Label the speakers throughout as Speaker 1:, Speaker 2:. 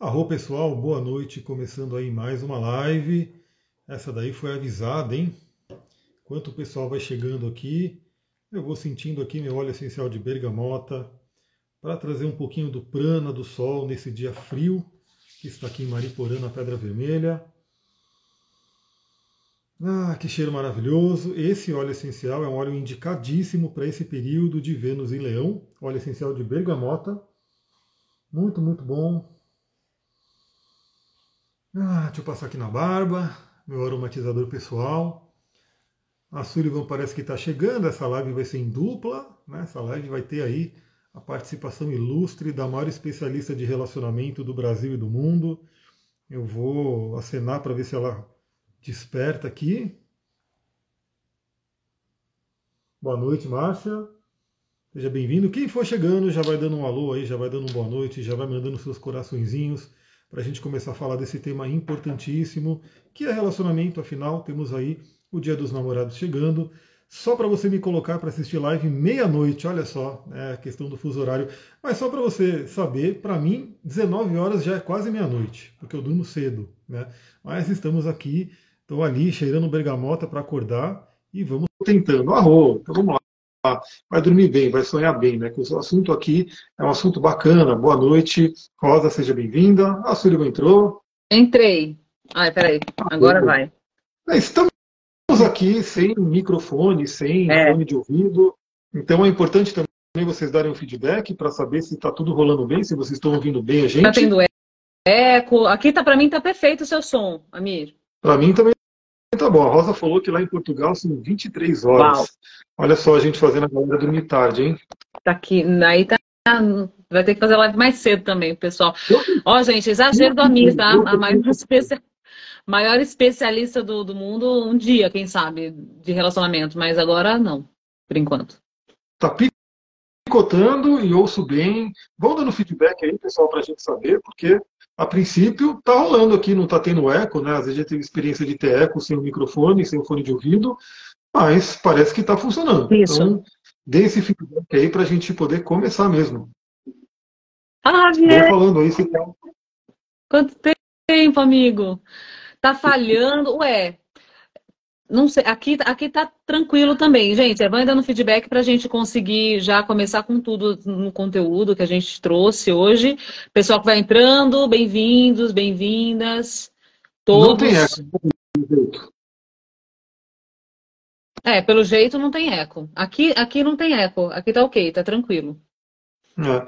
Speaker 1: Arro pessoal, boa noite, começando aí mais uma live. Essa daí foi avisada, hein? Enquanto o pessoal vai chegando aqui, eu vou sentindo aqui meu óleo essencial de bergamota para trazer um pouquinho do prana do sol nesse dia frio que está aqui em Mariporã, na Pedra Vermelha. Ah, que cheiro maravilhoso! Esse óleo essencial é um óleo indicadíssimo para esse período de Vênus em Leão, óleo essencial de bergamota. Muito, muito bom. Ah, deixa eu passar aqui na barba, meu aromatizador pessoal. A Sullivan parece que está chegando, essa live vai ser em dupla, né? essa live vai ter aí a participação ilustre da maior especialista de relacionamento do Brasil e do mundo. Eu vou acenar para ver se ela desperta aqui. Boa noite, Márcia. Seja bem-vindo. Quem for chegando já vai dando um alô aí, já vai dando uma boa noite, já vai mandando seus coraçõezinhos para a gente começar a falar desse tema importantíssimo, que é relacionamento. Afinal, temos aí o Dia dos Namorados chegando. Só para você me colocar para assistir live meia-noite, olha só, é a questão do fuso horário. Mas só para você saber, para mim, 19 horas já é quase meia-noite, porque eu durmo cedo, né? Mas estamos aqui Estou ali cheirando bergamota para acordar e vamos tentando. Arro, então vamos lá. Vai dormir bem, vai sonhar bem, né? Que o assunto aqui é um assunto bacana. Boa noite. Rosa, seja bem-vinda. A Sullivan entrou.
Speaker 2: Entrei. Ai, peraí. Agora vai.
Speaker 1: É, estamos aqui sem microfone, sem é. fone de ouvido. Então é importante também vocês darem um feedback para saber se está tudo rolando bem, se vocês estão ouvindo bem a gente. Está
Speaker 2: tendo eco. Aqui tá para mim tá perfeito o seu som, Amir.
Speaker 1: Para mim também Tá bom, a Rosa falou que lá em Portugal são 23 horas. Uau. Olha só a gente fazendo a galera dormir tarde, hein?
Speaker 2: Tá aqui, aí tá. Vai ter que fazer live mais cedo também, pessoal. Ó, gente, exagero do Amir, tá? A maior, especia... maior especialista do, do mundo, um dia, quem sabe, de relacionamento, mas agora não, por enquanto.
Speaker 1: Tá picotando e ouço bem. Vão dando feedback aí, pessoal, pra gente saber, porque a princípio está rolando aqui, não está tendo eco, né? Às vezes já teve experiência de ter eco sem o microfone, sem o fone de ouvido, mas parece que está funcionando. Isso. Então, dê esse feedback aí para a gente poder começar mesmo.
Speaker 2: Ah, Vou
Speaker 1: falando aí, você tá...
Speaker 2: Quanto tempo, amigo? Tá falhando? Ué, não sei, aqui, aqui tá tranquilo também. Gente, vai dando feedback para a gente conseguir já começar com tudo no conteúdo que a gente trouxe hoje. Pessoal que vai entrando, bem-vindos, bem-vindas. Todos. Não tem eco. É, pelo jeito não tem eco. Aqui, aqui não tem eco. Aqui tá ok, tá tranquilo.
Speaker 1: É,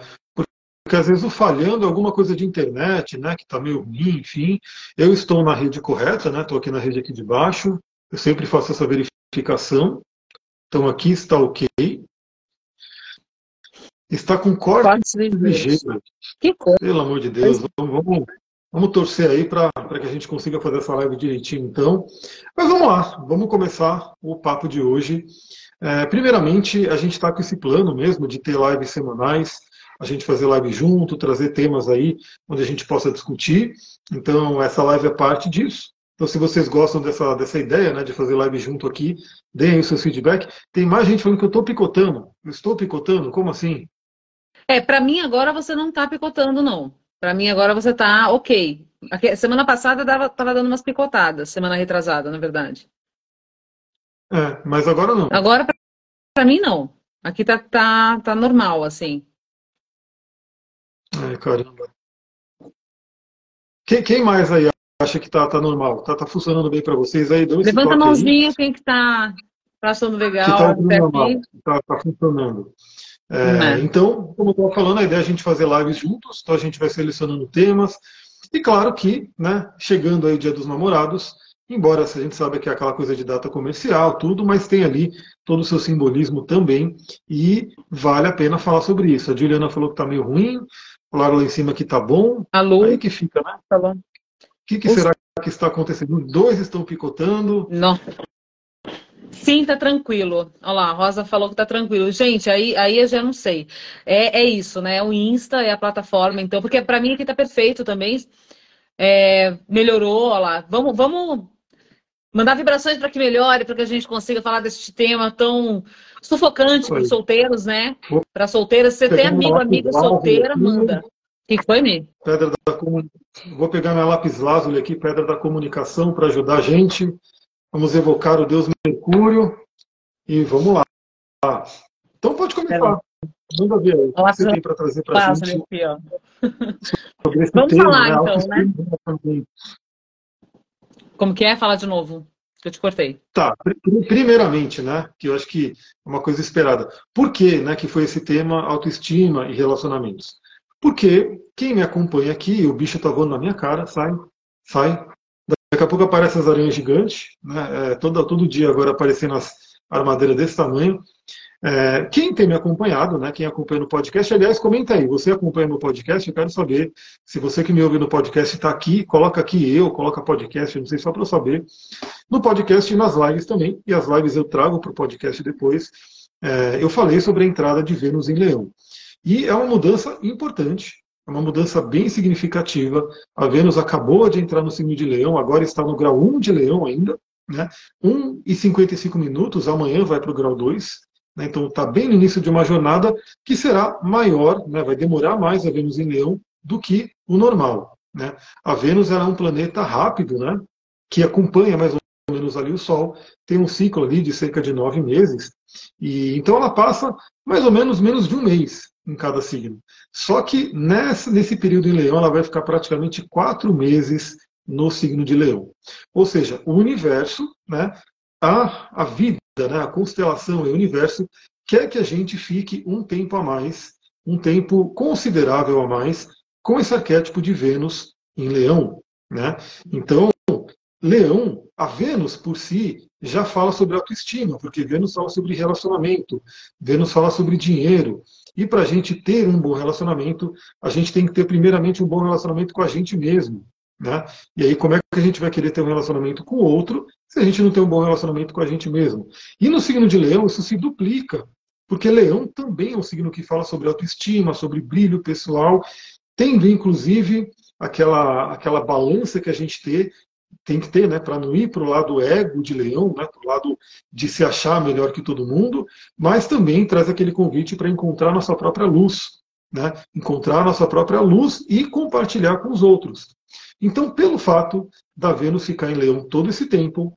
Speaker 1: porque às vezes o falhando alguma coisa de internet, né, que tá meio ruim, enfim. Eu estou na rede correta, né, estou aqui na rede aqui de baixo. Eu sempre faço essa verificação. Então aqui está ok. Está com corte ligeiro. Que coisa. Pelo amor de Deus, vamos, vamos, vamos torcer aí para que a gente consiga fazer essa live direitinho, então. Mas vamos lá, vamos começar o papo de hoje. É, primeiramente, a gente está com esse plano mesmo de ter lives semanais, a gente fazer live junto, trazer temas aí onde a gente possa discutir. Então, essa live é parte disso. Então, se vocês gostam dessa, dessa ideia né, de fazer live junto aqui, deem o seu feedback. Tem mais gente falando que eu estou picotando. Eu estou picotando? Como assim?
Speaker 2: É, para mim agora você não está picotando, não. Para mim agora você está ok. Semana passada estava dando umas picotadas, semana retrasada, na verdade.
Speaker 1: É, mas agora não.
Speaker 2: Agora, para mim, não. Aqui tá, tá, tá normal, assim.
Speaker 1: Ai, caramba. Quem, quem mais aí acha que está tá normal? Está tá funcionando bem para vocês aí?
Speaker 2: Levanta a mãozinha aí. quem que está achando legal.
Speaker 1: Está tá, tá funcionando. É, é. Então, como eu estava falando, a ideia é a gente fazer lives juntos, então a gente vai selecionando temas. E claro que, né, chegando aí o Dia dos Namorados, embora a gente saiba que é aquela coisa de data comercial, tudo, mas tem ali todo o seu simbolismo também, e vale a pena falar sobre isso. A Juliana falou que está meio ruim, falaram lá em cima que tá bom.
Speaker 2: Alô?
Speaker 1: Aí que fica, né?
Speaker 2: Tá bom
Speaker 1: que, que será que está acontecendo? Dois estão picotando?
Speaker 2: Não. Sim, tá tranquilo. Olha lá, a Rosa falou que tá tranquilo. Gente, aí, aí eu já não sei. É, é isso, né? O Insta é a plataforma, então, porque para mim aqui tá perfeito também. É, melhorou, olha lá. Vamos, vamos mandar vibrações para que melhore, para que a gente consiga falar desse tema tão sufocante para os solteiros, né? Para solteiras. Você tem amigo, amiga solteira, manda. Que, que foi, Mi?
Speaker 1: Pedra da Vou pegar minha lápis lazuli aqui, Pedra da Comunicação, para ajudar a gente. Vamos evocar o Deus Mercúrio e vamos lá. Então pode começar. Manda ver o que você tem para trazer para a gente. Aqui, ó.
Speaker 2: Vamos tema, falar né? então, né? Como que é? Fala de novo. Eu te cortei.
Speaker 1: Tá, primeiramente, né, que eu acho que é uma coisa esperada. Por que, né, que foi esse tema autoestima e relacionamentos? Porque quem me acompanha aqui, o bicho tá voando na minha cara, sai, sai. Daqui a pouco aparecem as aranhas gigantes, né, é, todo, todo dia agora aparecendo as armadeiras desse tamanho. É, quem tem me acompanhado, né, quem acompanha no podcast, aliás, comenta aí. Você acompanha no podcast? Eu quero saber se você que me ouve no podcast está aqui, coloca aqui eu, coloca podcast, não sei só para eu saber. No podcast e nas lives também, e as lives eu trago para o podcast depois. É, eu falei sobre a entrada de Vênus em Leão. E é uma mudança importante, é uma mudança bem significativa. A Vênus acabou de entrar no signo de Leão, agora está no grau 1 de Leão ainda. Né? 1 e 55 minutos, amanhã vai para o grau 2. Né? Então está bem no início de uma jornada que será maior, né? vai demorar mais a Vênus em Leão do que o normal. Né? A Vênus era um planeta rápido, né? que acompanha mais ou menos ali o Sol, tem um ciclo ali de cerca de nove meses, e então ela passa mais ou menos menos de um mês em cada signo. Só que nessa, nesse período em Leão ela vai ficar praticamente quatro meses no signo de Leão. Ou seja, o universo, né, a, a vida né, a constelação e o universo quer que a gente fique um tempo a mais, um tempo considerável a mais, com esse arquétipo de Vênus em Leão. Né? Então, Leão, a Vênus por si, já fala sobre autoestima, porque Vênus fala sobre relacionamento, Vênus fala sobre dinheiro. E para a gente ter um bom relacionamento, a gente tem que ter primeiramente um bom relacionamento com a gente mesmo. Né? E aí, como é que a gente vai querer ter um relacionamento com o outro se a gente não tem um bom relacionamento com a gente mesmo? E no signo de Leão, isso se duplica, porque Leão também é um signo que fala sobre autoestima, sobre brilho pessoal, tendo inclusive aquela, aquela balança que a gente ter, tem que ter, né, para não ir para o lado ego de Leão, né, para o lado de se achar melhor que todo mundo, mas também traz aquele convite para encontrar nossa própria luz, né, encontrar nossa própria luz e compartilhar com os outros. Então, pelo fato da Vênus ficar em Leão todo esse tempo,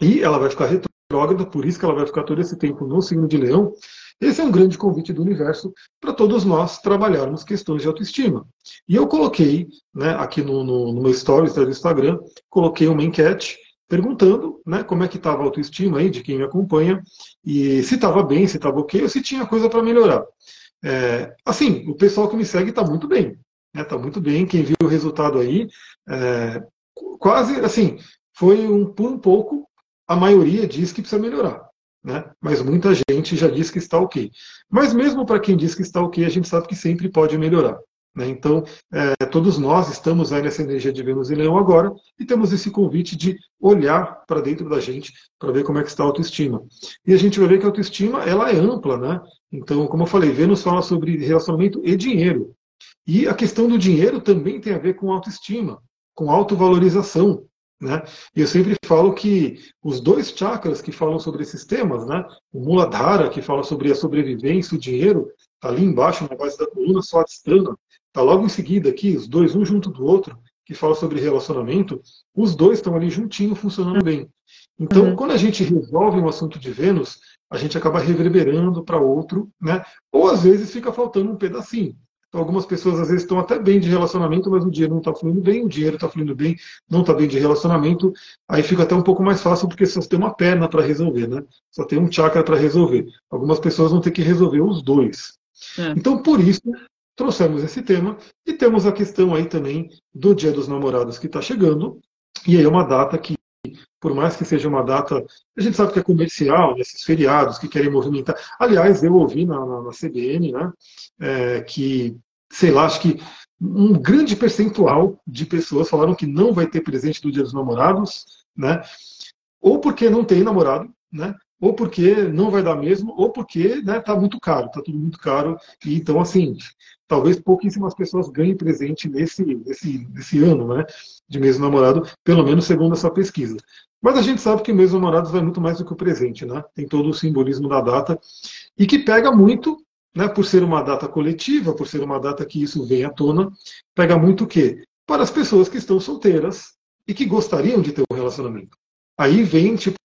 Speaker 1: e ela vai ficar retrógrada, por isso que ela vai ficar todo esse tempo no signo de Leão, esse é um grande convite do universo para todos nós trabalharmos questões de autoestima. E eu coloquei, né, aqui no, no, no meu stories do Instagram, coloquei uma enquete perguntando né, como é que estava a autoestima aí de quem me acompanha, e se estava bem, se estava ok, ou se tinha coisa para melhorar. É, assim, o pessoal que me segue está muito bem. Está né, tá muito bem. Quem viu o resultado aí, é, quase assim, foi um, um pouco, a maioria diz que precisa melhorar. Né? Mas muita gente já diz que está ok. Mas mesmo para quem diz que está ok, a gente sabe que sempre pode melhorar. Né? Então, é, todos nós estamos aí nessa energia de Vênus e Leão agora e temos esse convite de olhar para dentro da gente para ver como é que está a autoestima. E a gente vai ver que a autoestima ela é ampla, né? Então, como eu falei, Vênus fala sobre relacionamento e dinheiro. E a questão do dinheiro também tem a ver com autoestima, com autovalorização. Né? E eu sempre falo que os dois chakras que falam sobre esses temas, né? o Muladhara, que fala sobre a sobrevivência, o dinheiro, está ali embaixo na base da coluna, só Swatistana, está logo em seguida aqui, os dois, um junto do outro, que fala sobre relacionamento, os dois estão ali juntinho, funcionando bem. Então, uhum. quando a gente resolve um assunto de Vênus, a gente acaba reverberando para outro, né? ou às vezes fica faltando um pedacinho. Então, algumas pessoas às vezes estão até bem de relacionamento, mas o dinheiro não está fluindo bem, o dinheiro está fluindo bem, não está bem de relacionamento. Aí fica até um pouco mais fácil porque só tem uma perna para resolver, né? Só tem um chakra para resolver. Algumas pessoas vão ter que resolver os dois. É. Então, por isso, trouxemos esse tema e temos a questão aí também do Dia dos Namorados que está chegando. E aí é uma data que por mais que seja uma data, a gente sabe que é comercial, nesses feriados que querem movimentar. Aliás, eu ouvi na, na, na CBN né, é, que, sei lá, acho que um grande percentual de pessoas falaram que não vai ter presente do Dia dos Namorados, né? Ou porque não tem namorado, né? Ou porque não vai dar mesmo, ou porque está né, tá muito caro, está tudo muito caro. E então, assim, talvez pouquíssimas pessoas ganhem presente nesse, nesse, nesse ano, né? De mês namorado, pelo menos segundo essa pesquisa. Mas a gente sabe que o mês namorados vai muito mais do que o presente, né? Tem todo o simbolismo da data e que pega muito né, por ser uma data coletiva, por ser uma data que isso vem à tona, pega muito o quê? Para as pessoas que estão solteiras e que gostariam de ter um relacionamento. Aí vem, tipo,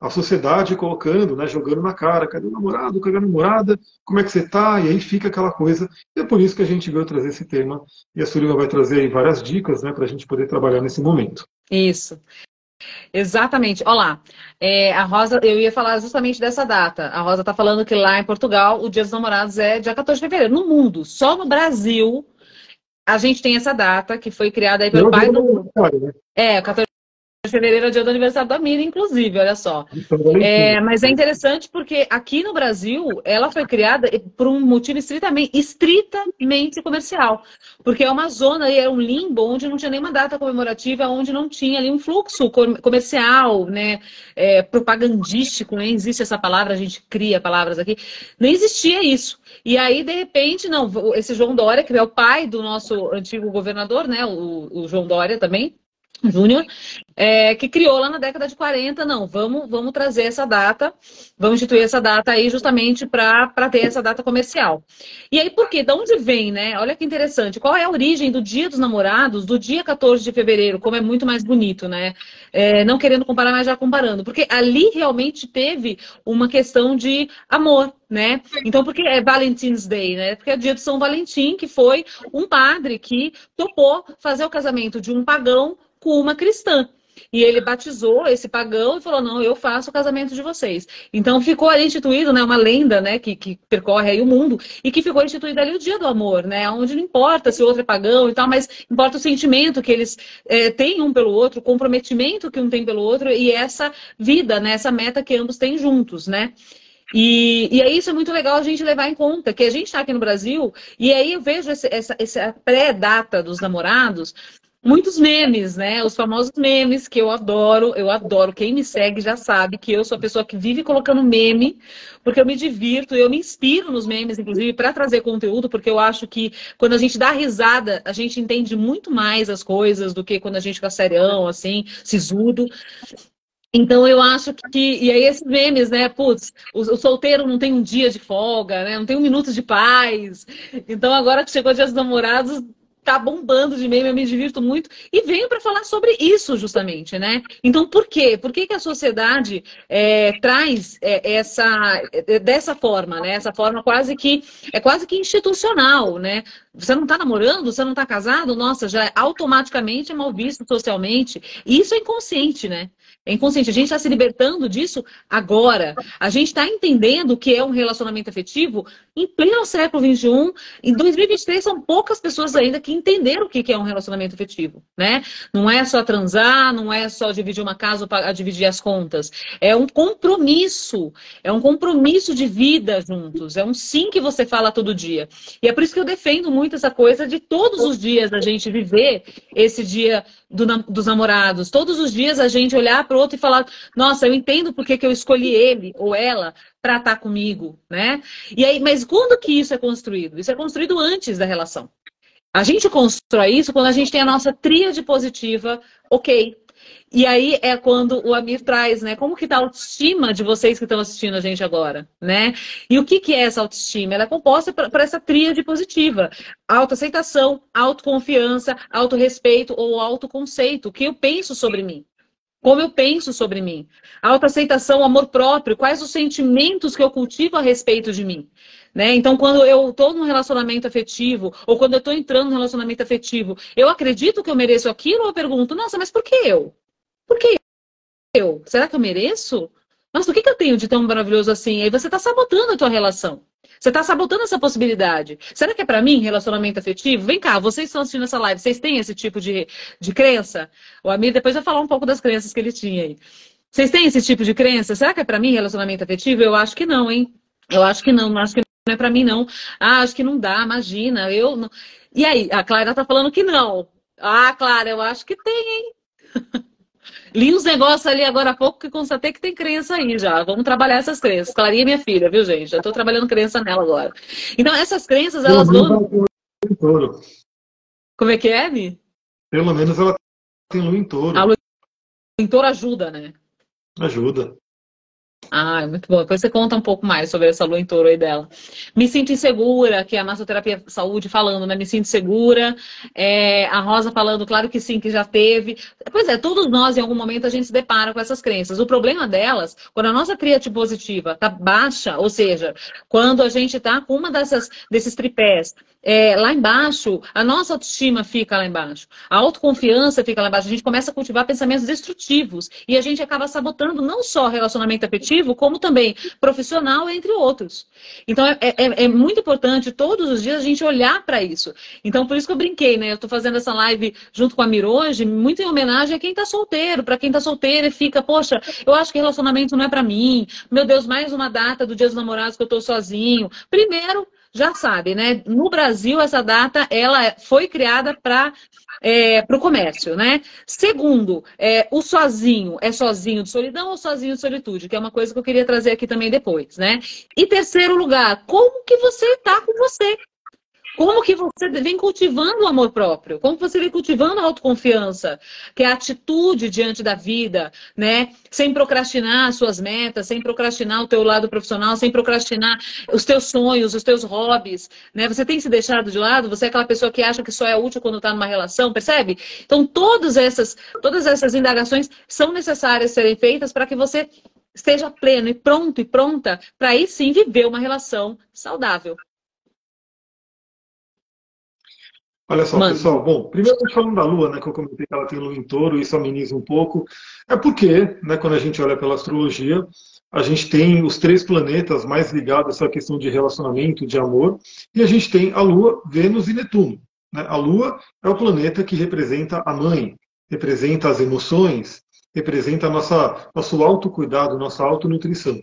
Speaker 1: a sociedade colocando, né, jogando na cara, cadê o namorado, cadê a namorada, como é que você tá? E aí fica aquela coisa. E é por isso que a gente veio trazer esse tema. E a Sullivan vai trazer aí várias dicas, né, para a gente poder trabalhar nesse momento.
Speaker 2: Isso. Exatamente. Olá, é, a Rosa, eu ia falar justamente dessa data. A Rosa está falando que lá em Portugal o Dia dos Namorados é dia 14 de fevereiro. No mundo, só no Brasil, a gente tem essa data que foi criada aí pelo pai do. Né? É, 14 fevereiro é o dia do aniversário da Miriam, inclusive, olha só. É, mas é interessante porque aqui no Brasil ela foi criada por um motivo estritamente, estritamente comercial. Porque é uma zona e é um limbo onde não tinha nenhuma data comemorativa, onde não tinha ali um fluxo comercial, né? É, propagandístico, nem existe essa palavra, a gente cria palavras aqui. Nem existia isso. E aí, de repente, não, esse João Dória, que é o pai do nosso antigo governador, né? o, o João Dória também Júnior, é, que criou lá na década de 40, não, vamos, vamos trazer essa data, vamos instituir essa data aí justamente para ter essa data comercial. E aí, por quê? De onde vem, né? Olha que interessante. Qual é a origem do Dia dos Namorados, do dia 14 de fevereiro, como é muito mais bonito, né? É, não querendo comparar, mas já comparando. Porque ali realmente teve uma questão de amor, né? Então, porque é Valentine's Day, né? Porque é dia de São Valentim, que foi um padre que topou fazer o casamento de um pagão com uma cristã. E ele batizou esse pagão e falou: não, eu faço o casamento de vocês. Então ficou ali instituído, né, uma lenda, né, que, que percorre aí o mundo e que ficou instituído ali o dia do amor, né, onde não importa se o outro é pagão e tal, mas importa o sentimento que eles é, têm um pelo outro, o comprometimento que um tem pelo outro e essa vida, né, essa meta que ambos têm juntos, né. E, e aí isso é muito legal a gente levar em conta, que a gente está aqui no Brasil, e aí eu vejo esse, essa, essa pré-data dos namorados muitos memes, né? Os famosos memes que eu adoro, eu adoro. Quem me segue já sabe que eu sou a pessoa que vive colocando meme, porque eu me divirto, eu me inspiro nos memes, inclusive, para trazer conteúdo, porque eu acho que quando a gente dá risada, a gente entende muito mais as coisas do que quando a gente fica serião, assim, sisudo. Então eu acho que. E aí esses memes, né? Putz, o, o, solteiro não tem um dia de folga, né? Não tem um minuto de paz. Então agora que chegou o dia dos namorados, tá bombando de meme, eu me divirto muito. E venho para falar sobre isso, justamente, né? Então, por quê? Por que, que a sociedade é, traz é, essa é, dessa forma, né? Essa forma quase que é quase que institucional, né? Você não está namorando, você não está casado, nossa, já automaticamente é mal visto socialmente. E isso é inconsciente, né? É inconsciente. A gente está se libertando disso agora. A gente está entendendo o que é um relacionamento afetivo em pleno século XXI. Em 2023 são poucas pessoas ainda que entenderam o que é um relacionamento afetivo, né? Não é só transar, não é só dividir uma casa para dividir as contas. É um compromisso. É um compromisso de vida juntos. É um sim que você fala todo dia. E é por isso que eu defendo muito essa coisa de todos os dias a gente viver esse dia do, dos namorados. Todos os dias a gente olhar para o outro e falar: nossa, eu entendo porque que eu escolhi ele ou ela para estar tá comigo, né? E aí, mas quando que isso é construído? Isso é construído antes da relação. A gente constrói isso quando a gente tem a nossa tríade positiva, ok. E aí é quando o Amir traz, né? Como que tá a autoestima de vocês que estão assistindo a gente agora, né? E o que, que é essa autoestima? Ela é composta por essa tríade positiva. Autoaceitação, autoconfiança, autorrespeito ou autoconceito. O que eu penso sobre mim? Como eu penso sobre mim? Autoaceitação, amor próprio, quais os sentimentos que eu cultivo a respeito de mim? Né? Então, quando eu estou num relacionamento afetivo, ou quando eu estou entrando num relacionamento afetivo, eu acredito que eu mereço aquilo, ou eu pergunto, nossa, mas por que eu? Por que eu? Será que eu mereço? Mas o que, que eu tenho de tão maravilhoso assim? Aí você está sabotando a tua relação. Você está sabotando essa possibilidade. Será que é para mim relacionamento afetivo? Vem cá, vocês estão assistindo essa live, vocês têm esse tipo de, de crença? O Amir depois vai falar um pouco das crenças que ele tinha aí. Vocês têm esse tipo de crença? Será que é para mim relacionamento afetivo? Eu acho que não, hein? Eu acho que não, acho que não é para mim não. Ah, acho que não dá, imagina. Eu não... E aí, a Clara tá falando que não. Ah, Clara, eu acho que tem, hein? Li uns negócios ali agora há pouco que constatei que tem crença aí já. Vamos trabalhar essas crenças. Clarinha é minha filha, viu, gente? Já estou trabalhando crença nela agora. Então, essas crenças, elas vão. Como é que é, Mi?
Speaker 1: Pelo menos ela tem lua em touro.
Speaker 2: A lua em touro ajuda, né?
Speaker 1: Ajuda.
Speaker 2: Ah, muito bom. Depois você conta um pouco mais sobre essa lua em touro aí dela. Me sinto insegura, que é a massoterapia saúde falando, né? Me sinto segura. É, a Rosa falando, claro que sim, que já teve. Pois é, todos nós, em algum momento, a gente se depara com essas crenças. O problema delas, quando a nossa criatividade positiva tá baixa, ou seja, quando a gente tá com uma dessas, desses tripés é, lá embaixo, a nossa autoestima fica lá embaixo. A autoconfiança fica lá embaixo. A gente começa a cultivar pensamentos destrutivos. E a gente acaba sabotando não só relacionamento afetivo, como também profissional, entre outros. Então, é, é, é muito importante todos os dias a gente olhar para isso. Então, por isso que eu brinquei, né? Eu estou fazendo essa live junto com a Mir hoje, muito em homenagem a quem está solteiro, para quem está solteiro e fica, poxa, eu acho que relacionamento não é para mim. Meu Deus, mais uma data do Dia dos Namorados que eu estou sozinho. Primeiro, já sabe, né? No Brasil, essa data ela foi criada para é, o comércio, né? Segundo, é, o sozinho é sozinho de solidão ou sozinho de solitude, que é uma coisa que eu queria trazer aqui também depois, né? E terceiro lugar, como que você está com você? Como que você vem cultivando o amor próprio? Como você vem cultivando a autoconfiança? Que é a atitude diante da vida, né? Sem procrastinar as suas metas, sem procrastinar o teu lado profissional, sem procrastinar os teus sonhos, os teus hobbies, né? Você tem se deixado de lado? Você é aquela pessoa que acha que só é útil quando está numa relação, percebe? Então, todas essas, todas essas indagações são necessárias serem feitas para que você esteja pleno e pronto e pronta para aí sim viver uma relação saudável.
Speaker 1: Olha só, Mano. pessoal. Bom, primeiro falando da Lua, né, que eu comentei que ela tem Lua em touro, isso ameniza um pouco. É porque, né, quando a gente olha pela astrologia, a gente tem os três planetas mais ligados a essa questão de relacionamento, de amor, e a gente tem a Lua, Vênus e Netuno. Né? A Lua é o planeta que representa a mãe, representa as emoções, representa nossa, nosso autocuidado, nossa autonutrição.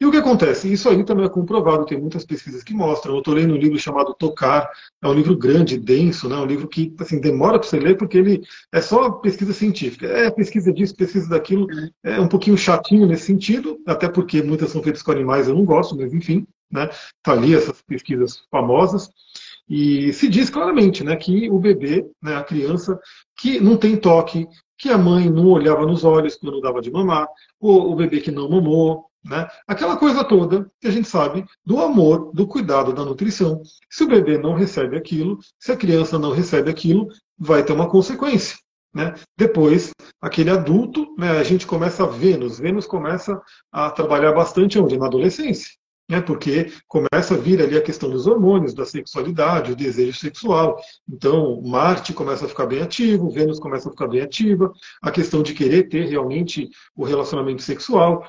Speaker 1: E o que acontece? Isso aí também é comprovado, tem muitas pesquisas que mostram. Eu estou lendo um livro chamado Tocar, é um livro grande, denso, né? um livro que assim, demora para você ler porque ele é só pesquisa científica. É pesquisa disso, pesquisa daquilo, é um pouquinho chatinho nesse sentido, até porque muitas são feitas com animais, eu não gosto, mas enfim, né? Tá ali essas pesquisas famosas. E se diz claramente né, que o bebê, né, a criança, que não tem toque, que a mãe não olhava nos olhos quando dava de mamar, ou o bebê que não mamou, né? Aquela coisa toda que a gente sabe do amor, do cuidado, da nutrição. Se o bebê não recebe aquilo, se a criança não recebe aquilo, vai ter uma consequência. Né? Depois, aquele adulto, né, a gente começa a Vênus. Vênus começa a trabalhar bastante onde? Na adolescência. Né, porque começa a vir ali a questão dos hormônios, da sexualidade, o desejo sexual. Então, Marte começa a ficar bem ativo, Vênus começa a ficar bem ativa, a questão de querer ter realmente o relacionamento sexual.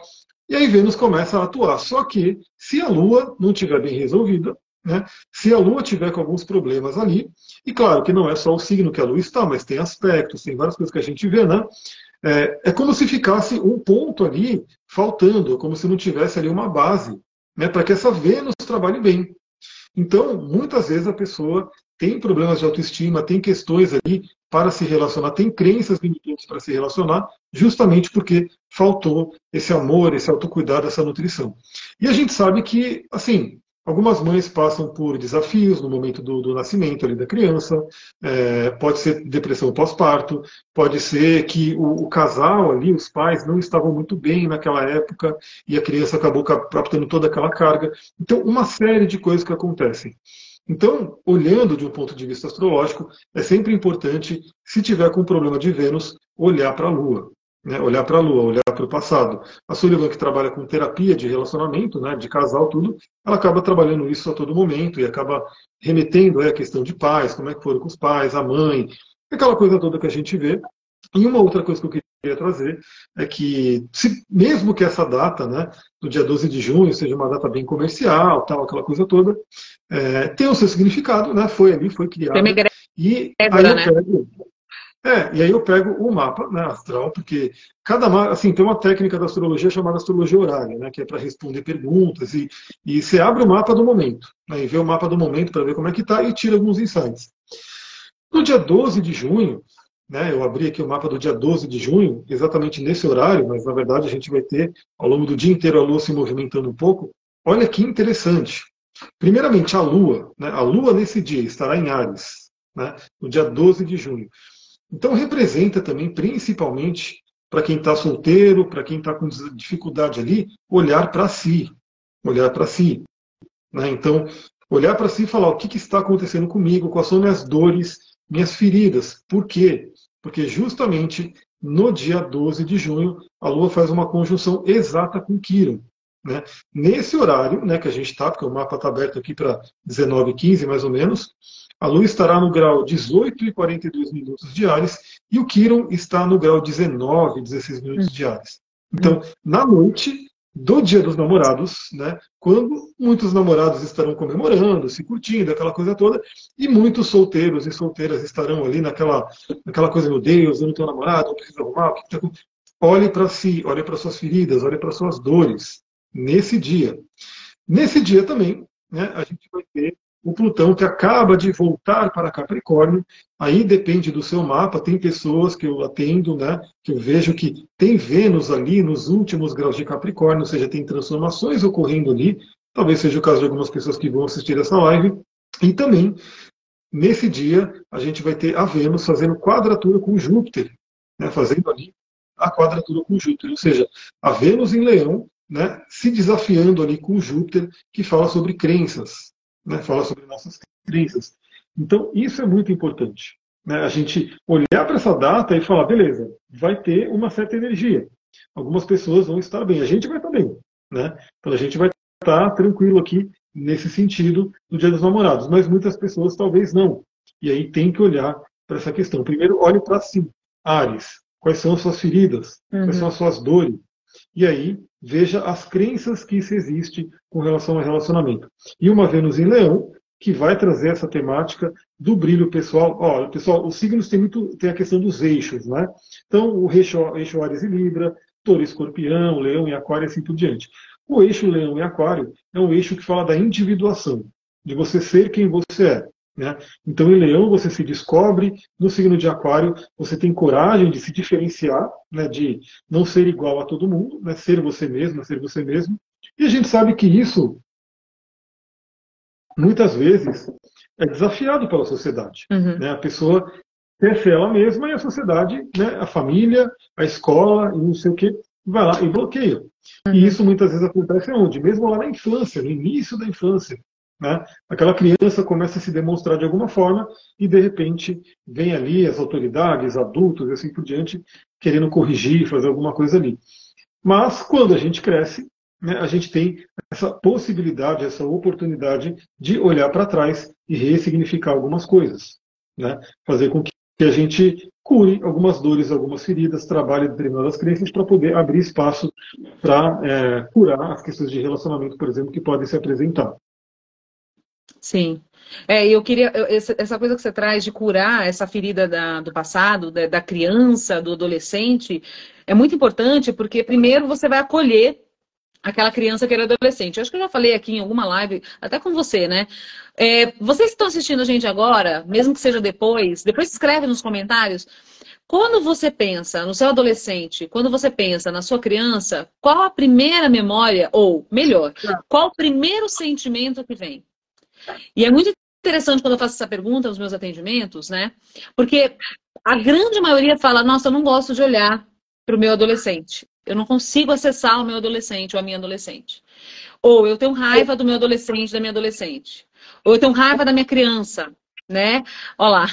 Speaker 1: E aí Vênus começa a atuar. Só que, se a Lua não estiver bem resolvida, né, se a Lua tiver com alguns problemas ali, e claro que não é só o signo que a Lua está, mas tem aspectos, tem várias coisas que a gente vê, né? É, é como se ficasse um ponto ali faltando, como se não tivesse ali uma base, né, para que essa Vênus trabalhe bem. Então, muitas vezes a pessoa tem problemas de autoestima, tem questões ali para se relacionar, tem crenças limitantes para se relacionar, justamente porque faltou esse amor, esse autocuidado, essa nutrição. E a gente sabe que, assim, algumas mães passam por desafios no momento do, do nascimento ali da criança, é, pode ser depressão pós-parto, pode ser que o, o, casal ali, os pais, não estavam muito bem naquela época e a criança acabou captando toda aquela carga. Então, uma série de coisas que acontecem. Então, olhando de um ponto de vista astrológico, é sempre importante, se tiver com problema de Vênus, olhar para a Lua. Né? Olhar para a Lua, olhar para o passado. A Sullivan, que trabalha com terapia de relacionamento, né, de casal, tudo, ela acaba trabalhando isso a todo momento e acaba remetendo é, a questão de pais, como é que foram com os pais, a mãe, aquela coisa toda que a gente vê. E uma outra coisa que eu queria trazer é que, se, mesmo que essa data, né, do dia 12 de junho, seja uma data bem comercial, tal, aquela coisa toda, é, tem o seu significado, né, foi ali, foi criado. E aí eu né? pego, é, e aí eu pego o mapa né, astral, porque cada assim tem uma técnica da astrologia chamada astrologia horária, né, que é para responder perguntas e, e você abre o mapa do momento, né, e vê o mapa do momento para ver como é que está e tira alguns insights. No dia 12 de junho, né, eu abri aqui o mapa do dia 12 de junho, exatamente nesse horário, mas na verdade a gente vai ter ao longo do dia inteiro a Lua se movimentando um pouco. Olha que interessante. Primeiramente, a Lua. Né, a Lua nesse dia estará em Ares, né, no dia 12 de junho. Então representa também, principalmente, para quem está solteiro, para quem está com dificuldade ali, olhar para si. Olhar para si. Né? Então, olhar para si e falar o que, que está acontecendo comigo, quais são minhas dores, minhas feridas. Por quê? Porque justamente no dia 12 de junho, a Lua faz uma conjunção exata com Quiron. Né? Nesse horário né, que a gente está, porque o mapa está aberto aqui para 19h15 mais ou menos, a Lua estará no grau 18 e 42 minutos de Ares e o Quiron está no grau 19 e 16 minutos de Ares. Então, na noite do Dia dos Namorados, né, quando muitos namorados estarão comemorando, se curtindo, aquela coisa toda, e muitos solteiros e solteiras estarão ali naquela, naquela coisa, meu Deus, eu não tenho namorado, eu preciso arrumar, o que está Olhe para si, olhe para suas feridas, olhe para suas dores, nesse dia. Nesse dia também, né, a gente vai ter o Plutão que acaba de voltar para Capricórnio, aí depende do seu mapa, tem pessoas que eu atendo, né, que eu vejo que tem Vênus ali nos últimos graus de Capricórnio, ou seja, tem transformações ocorrendo ali, talvez seja o caso de algumas pessoas que vão assistir essa live, e também, nesse dia, a gente vai ter a Vênus fazendo quadratura com Júpiter, né, fazendo ali a quadratura com Júpiter, ou seja, a Vênus em Leão, né, se desafiando ali com Júpiter, que fala sobre crenças, né, fala sobre nossas crenças. Então, isso é muito importante. Né, a gente olhar para essa data e falar, beleza, vai ter uma certa energia. Algumas pessoas vão estar bem, a gente vai estar bem. Né? Então, a gente vai estar tranquilo aqui nesse sentido no Dia dos Namorados, mas muitas pessoas talvez não. E aí tem que olhar para essa questão. Primeiro, olhe para si. Ares, quais são as suas feridas? Uhum. Quais são as suas dores? E aí, veja as crenças que isso existe com relação ao relacionamento. E uma Vênus em Leão, que vai trazer essa temática do brilho pessoal. Olha, pessoal, os signos têm muito tem a questão dos eixos, né? Então, o eixo, eixo Ares e Libra, Touro Escorpião, Leão e Aquário e assim por diante. O eixo Leão e Aquário é um eixo que fala da individuação, de você ser quem você é. Né? Então, em Leão, você se descobre, no signo de Aquário, você tem coragem de se diferenciar, né, de não ser igual a todo mundo, né, ser você mesmo, ser você mesmo. E a gente sabe que isso, muitas vezes, é desafiado pela sociedade. Uhum. Né? A pessoa quer ser ela mesma e a sociedade, né, a família, a escola, e não sei o que, vai lá e bloqueia. Uhum. E isso muitas vezes acontece onde? Mesmo lá na infância, no início da infância. Né? Aquela criança começa a se demonstrar de alguma forma e, de repente, vem ali as autoridades, adultos e assim por diante, querendo corrigir, fazer alguma coisa ali. Mas, quando a gente cresce, né, a gente tem essa possibilidade, essa oportunidade de olhar para trás e ressignificar algumas coisas. Né? Fazer com que a gente cure algumas dores, algumas feridas, trabalhe determinadas crenças para poder abrir espaço para é, curar as questões de relacionamento, por exemplo, que podem se apresentar.
Speaker 2: Sim. É, eu queria. Essa coisa que você traz de curar essa ferida da, do passado, da, da criança, do adolescente, é muito importante, porque primeiro você vai acolher aquela criança que era adolescente. Eu acho que eu já falei aqui em alguma live, até com você, né? É, vocês que estão assistindo a gente agora, mesmo que seja depois, depois escreve nos comentários. Quando você pensa no seu adolescente, quando você pensa na sua criança, qual a primeira memória, ou melhor, qual o primeiro sentimento que vem? E é muito interessante quando eu faço essa pergunta nos meus atendimentos, né? Porque a grande maioria fala: nossa, eu não gosto de olhar para o meu adolescente. Eu não consigo acessar o meu adolescente ou a minha adolescente. Ou eu tenho raiva do meu adolescente, da minha adolescente. Ou eu tenho raiva da minha criança né? Olha lá,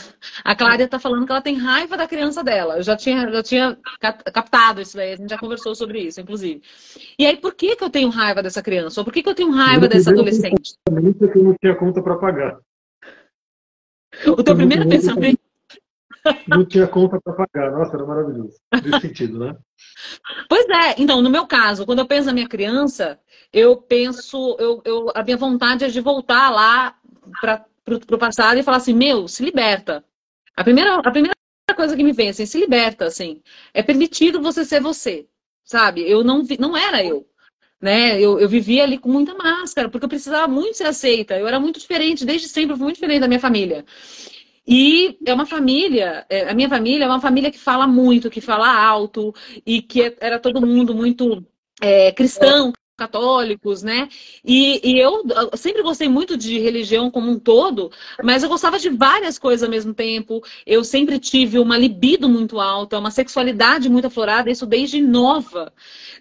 Speaker 2: a Cláudia está falando que ela tem raiva da criança dela. Eu já tinha, já tinha captado isso daí, a gente já conversou sobre isso, inclusive. E aí, por que, que eu tenho raiva dessa criança? Ou por que, que eu tenho raiva dessa adolescente?
Speaker 1: Eu não tinha conta para pagar.
Speaker 2: O teu primeiro pensamento.
Speaker 1: Não tinha conta para pagar. Nossa, era maravilhoso. Nesse sentido, né?
Speaker 2: Pois é. Então, no meu caso, quando eu penso na minha criança, eu penso, eu, eu, a minha vontade é de voltar lá para pro, o passado e falar assim, meu, se liberta. A primeira, a primeira coisa que me vem, assim, se liberta, assim. É permitido você ser você, sabe? Eu não, vi, não era eu. Né? Eu, eu vivia ali com muita máscara, porque eu precisava muito ser aceita. Eu era muito diferente, desde sempre, fui muito diferente da minha família. E é uma família, é, a minha família é uma família que fala muito, que fala alto, e que é, era todo mundo muito é, cristão, católicos, né? E, e eu, sempre gostei muito de religião como um todo, mas eu gostava de várias coisas ao mesmo tempo. Eu sempre tive uma libido muito alta, uma sexualidade muito aflorada, isso desde nova,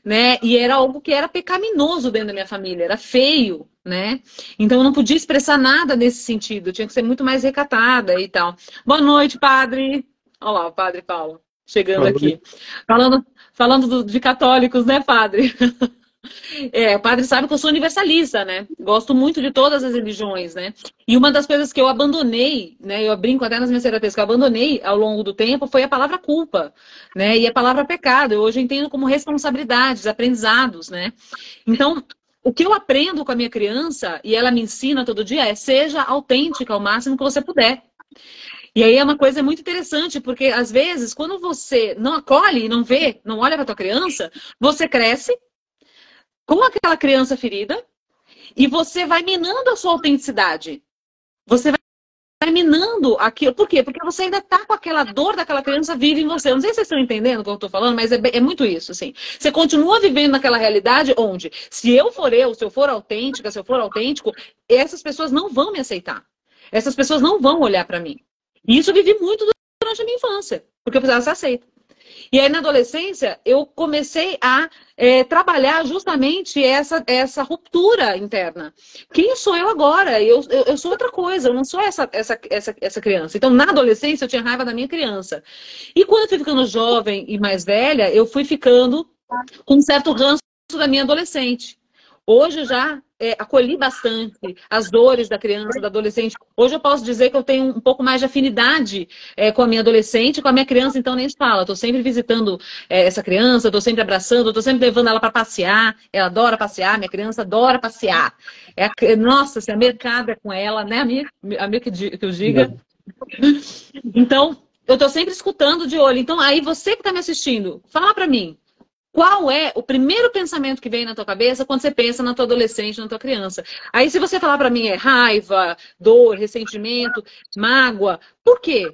Speaker 2: né? E era algo que era pecaminoso dentro da minha família, era feio, né? Então eu não podia expressar nada nesse sentido, eu tinha que ser muito mais recatada e tal. Boa noite, padre. Olha lá, o padre Paulo chegando aqui. Falando, falando do, de católicos, né, padre? É, o padre sabe que eu sou universalista, né? Gosto muito de todas as religiões, né? E uma das coisas que eu abandonei, né? Eu brinco até nas minhas terapias que eu abandonei ao longo do tempo foi a palavra culpa, né? E a palavra pecado. Eu hoje entendo como responsabilidades, aprendizados, né? Então, o que eu aprendo com a minha criança, e ela me ensina todo dia, é seja autêntica ao máximo que você puder. E aí é uma coisa muito interessante, porque às vezes, quando você não acolhe, não vê, não olha para tua criança, você cresce com aquela criança ferida e você vai minando a sua autenticidade. Você vai minando aquilo. Por quê? Porque você ainda está com aquela dor daquela criança vive em você. Eu não sei se vocês estão entendendo o que eu estou falando, mas é, é, muito isso, assim. Você continua vivendo naquela realidade onde, se eu for eu, se eu for autêntica, se eu for autêntico, essas pessoas não vão me aceitar. Essas pessoas não vão olhar para mim. E isso eu vivi muito durante a minha infância, porque eu precisava ser aceita. E aí, na adolescência, eu comecei a é, trabalhar justamente essa, essa ruptura interna. Quem sou eu agora? Eu, eu, eu, sou outra coisa, eu não sou essa, essa, essa, essa criança. Então, na adolescência, eu tinha raiva da minha criança. E quando eu fui ficando jovem e mais velha, eu fui ficando com um certo ranço da minha adolescente. Hoje já é, acolhi bastante as dores da criança, do adolescente. Hoje eu posso dizer que eu tenho um pouco mais de afinidade é, com a minha adolescente, com a minha criança, então nem se fala. Estou sempre visitando é, essa criança, estou sempre abraçando, estou sempre levando ela para passear. Ela adora passear, minha criança adora passear. É a, nossa, se a mercado é com ela, né, amiga? Amiga que, que eu diga. Então, eu estou sempre escutando de olho. Então, aí você que está me assistindo, fala para mim. Qual é o primeiro pensamento que vem na tua cabeça quando você pensa na tua adolescente, na tua criança? Aí, se você falar para mim é raiva, dor, ressentimento, mágoa, por quê?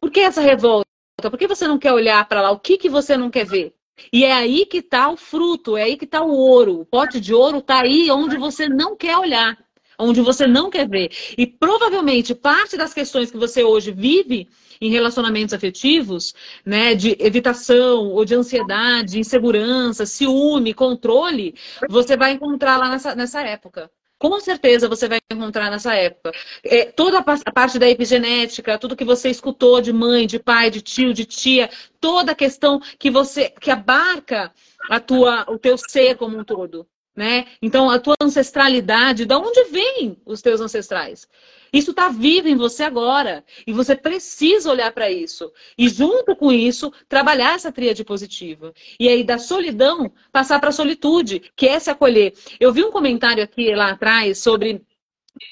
Speaker 2: Por que essa revolta? Por que você não quer olhar para lá? O que, que você não quer ver? E é aí que está o fruto, é aí que está o ouro. O pote de ouro está aí onde você não quer olhar, onde você não quer ver. E provavelmente parte das questões que você hoje vive em relacionamentos afetivos, né, de evitação ou de ansiedade, insegurança, ciúme, controle, você vai encontrar lá nessa, nessa época. Com certeza você vai encontrar nessa época. É, toda a parte da epigenética, tudo que você escutou de mãe, de pai, de tio, de tia, toda a questão que você que abarca a tua, o teu ser como um todo. Né? Então, a tua ancestralidade, de onde vêm os teus ancestrais? Isso está vivo em você agora. E você precisa olhar para isso. E junto com isso, trabalhar essa tríade positiva. E aí, da solidão, passar para a solitude, que é se acolher. Eu vi um comentário aqui lá atrás sobre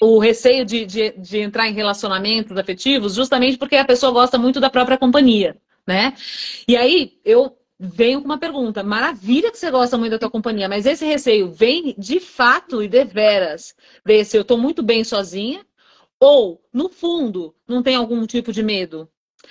Speaker 2: o receio de, de, de entrar em relacionamentos afetivos, justamente porque a pessoa gosta muito da própria companhia. Né? E aí, eu venho com uma pergunta. Maravilha que você gosta muito da tua companhia, mas esse receio vem de fato e deveras desse eu estou muito bem sozinha ou, no fundo, não tem algum tipo de medo?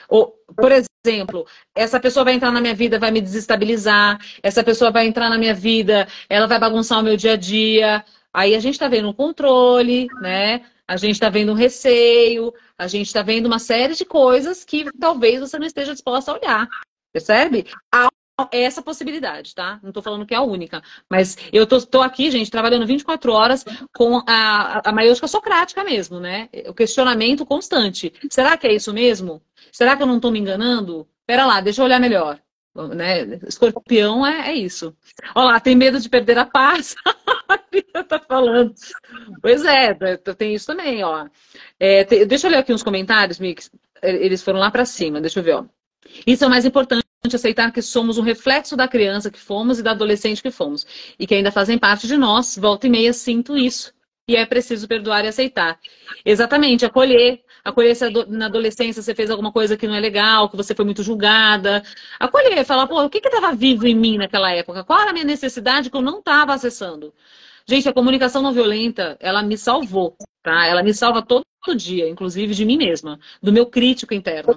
Speaker 2: Ou, por exemplo, essa pessoa vai entrar na minha vida, vai me desestabilizar, essa pessoa vai entrar na minha vida, ela vai bagunçar o meu dia a dia. Aí a gente está vendo um controle, né? A gente está vendo um receio, a gente está vendo uma série de coisas que talvez você não esteja disposta a olhar. Percebe? É essa possibilidade, tá? Não estou falando que é a única. Mas eu tô, aqui, gente, trabalhando 24 horas com a, a maiúscula socrática mesmo, né? O questionamento constante. Será que é isso mesmo? Será que eu não estou me enganando? Pera lá, deixa eu olhar melhor. Né? Escorpião é, é isso. Olha lá, tem medo de perder a paz. a tá falando. Pois é, tem isso também, ó. É, tem, deixa eu ler aqui uns comentários, Mix. Eles foram lá para cima, deixa eu ver, ó. Isso é o mais importante aceitar que somos um reflexo da criança que fomos e da adolescente que fomos. E que ainda fazem parte de nós. Volta e meia sinto isso. E é preciso perdoar e aceitar. Exatamente, acolher. Acolher se na adolescência você fez alguma coisa que não é legal, que você foi muito julgada. Acolher, falar, pô, o que estava vivo em mim naquela época? Qual era a minha necessidade que eu não estava acessando? Gente, a comunicação não violenta, ela me salvou, tá? Ela me salva todo dia, inclusive de mim mesma, do meu crítico interno.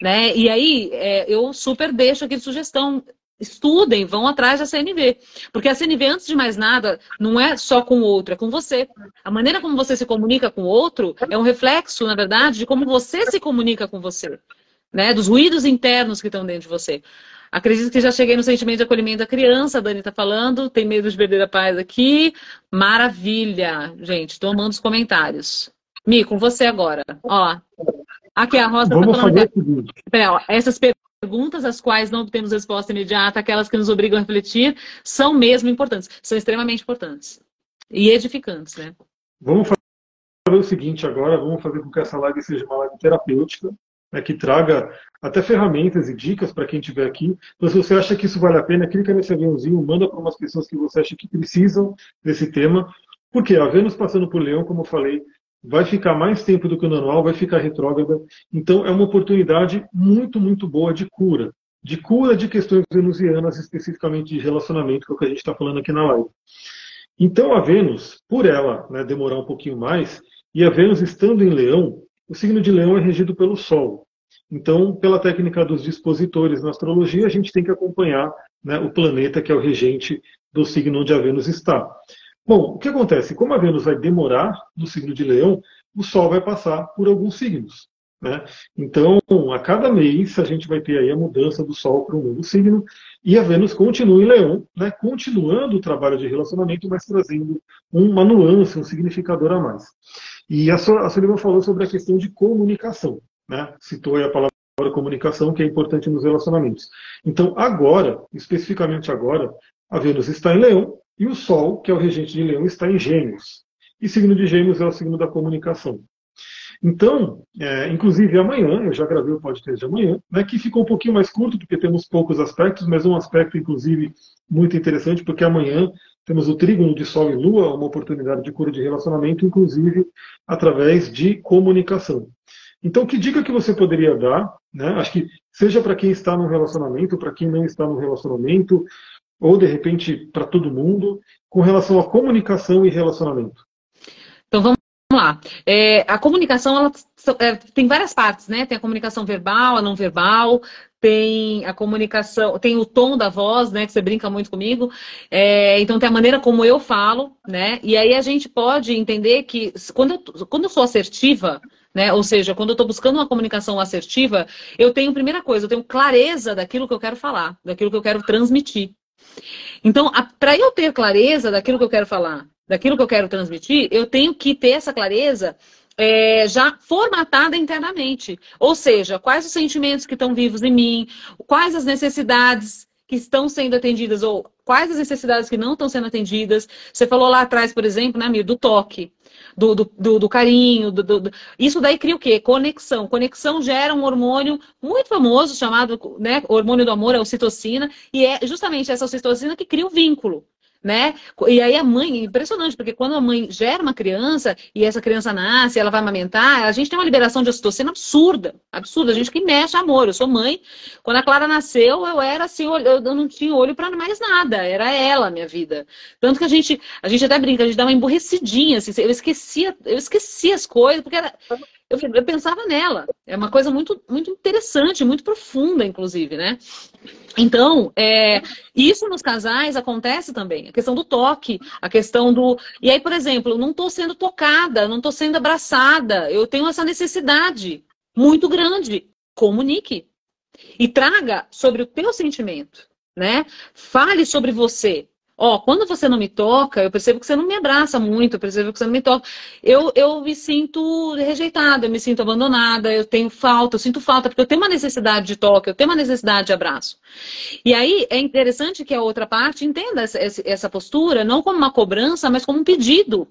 Speaker 2: Né? E aí, é, eu super deixo aqui de sugestão. estudem, vão atrás da CNV. Porque a CNV, antes de mais nada, não é só com o outro, é com você. A maneira como você se comunica com o outro é um reflexo, na verdade, de como você se comunica com você. Né? Dos ruídos internos que estão dentro de você. Acredito que já cheguei no sentimento de acolhimento da criança, a Dani está falando, tem medo de perder a paz aqui. Maravilha, gente, estou amando os comentários. Mi, com você agora. Ó, aqui a Rosa está falando. Que... Essas perguntas às quais não obtemos resposta imediata, aquelas que nos obrigam a refletir, são mesmo importantes, são extremamente importantes e edificantes, né?
Speaker 1: Vamos fazer o seguinte agora, vamos fazer com que essa live seja uma live terapêutica, né, que traga até ferramentas e dicas para quem estiver aqui. Então, se você acha que isso vale a pena, clica nesse aviãozinho, manda para umas pessoas que você acha que precisam desse tema. Porque a Vênus passando por Leão, como eu falei, vai ficar mais tempo do que o normal, vai ficar retrógrada. Então é uma oportunidade muito, muito boa de cura. De cura de questões venusianas, especificamente de relacionamento, que é o que a gente está falando aqui na live. Então a Vênus, por ela né, demorar um pouquinho mais, e a Vênus estando em Leão, o signo de Leão é regido pelo Sol. Então, pela técnica dos dispositores na astrologia, a gente tem que acompanhar né, o planeta que é o regente do signo onde a Vênus está. Bom, o que acontece? Como a Vênus vai demorar no signo de Leão, o Sol vai passar por alguns signos. Né? Então, a cada mês, a gente vai ter aí a mudança do Sol para um novo signo, e a Vênus continua em Leão, né? continuando o trabalho de relacionamento, mas trazendo uma nuance, um significador a mais. E a, a Sullivan falou sobre a questão de comunicação. Né? Citou aí a palavra comunicação, que é importante nos relacionamentos. Então, agora, especificamente agora, a Vênus está em Leão, e o Sol, que é o regente de Leão, está em Gêmeos. E signo de Gêmeos é o signo da comunicação. Então, é, inclusive amanhã, eu já gravei o podcast de amanhã, né, que ficou um pouquinho mais curto, porque temos poucos aspectos, mas um aspecto, inclusive, muito interessante, porque amanhã temos o trígono de Sol e Lua, uma oportunidade de cura de relacionamento, inclusive através de comunicação. Então, que dica que você poderia dar? Né? Acho que seja para quem está no relacionamento, para quem não está no relacionamento, ou de repente para todo mundo, com relação à comunicação e relacionamento?
Speaker 2: Então vamos lá. É, a comunicação ela, é, tem várias partes, né? Tem a comunicação verbal, a não verbal, tem a comunicação, tem o tom da voz, né? Que você brinca muito comigo. É, então tem a maneira como eu falo, né? E aí a gente pode entender que quando eu, quando eu sou assertiva, né? Ou seja, quando eu estou buscando uma comunicação assertiva, eu tenho, primeira coisa, eu tenho clareza daquilo que eu quero falar, daquilo que eu quero transmitir. Então, para eu ter clareza daquilo que eu quero falar, daquilo que eu quero transmitir, eu tenho que ter essa clareza é, já formatada internamente. Ou seja, quais os sentimentos que estão vivos em mim, quais as necessidades que estão sendo atendidas ou quais as necessidades que não estão sendo atendidas. Você falou lá atrás, por exemplo, né, Mir, do toque do, do, do, do carinho. Do, Isso daí cria o quê? Conexão. Conexão gera um hormônio muito famoso chamado né, hormônio do amor, a ocitocina, e é justamente essa ocitocina que cria o vínculo né? E aí a mãe, impressionante, porque quando a mãe gera uma criança e essa criança nasce, ela vai amamentar, a gente tem uma liberação de ocitocina absurda, absurda. A gente que mexe amor. Eu sou mãe. Quando a Clara nasceu, eu era assim, eu não tinha olho para mais nada. Era ela, minha vida. Tanto que a gente, a gente até brinca, a gente dá uma emborrecidinha, assim, eu esquecia, eu esquecia as coisas, porque era, eu, eu, pensava nela. É uma coisa muito, muito interessante, muito profunda, inclusive, né? Então, é, isso nos casais acontece também. A questão do toque, a questão do. E aí, por exemplo, não estou sendo tocada, não estou sendo abraçada. Eu tenho essa necessidade muito grande. Comunique. E traga sobre o teu sentimento, né? Fale sobre você. Ó, quando você não me toca, eu percebo que você não me abraça muito, eu percebo que você não me toca. Eu, eu me sinto rejeitada, eu me sinto abandonada, eu tenho falta, eu sinto falta, porque eu tenho uma necessidade de toque, eu tenho uma necessidade de abraço. E aí é interessante que a outra parte entenda essa, essa postura não como uma cobrança, mas como um pedido.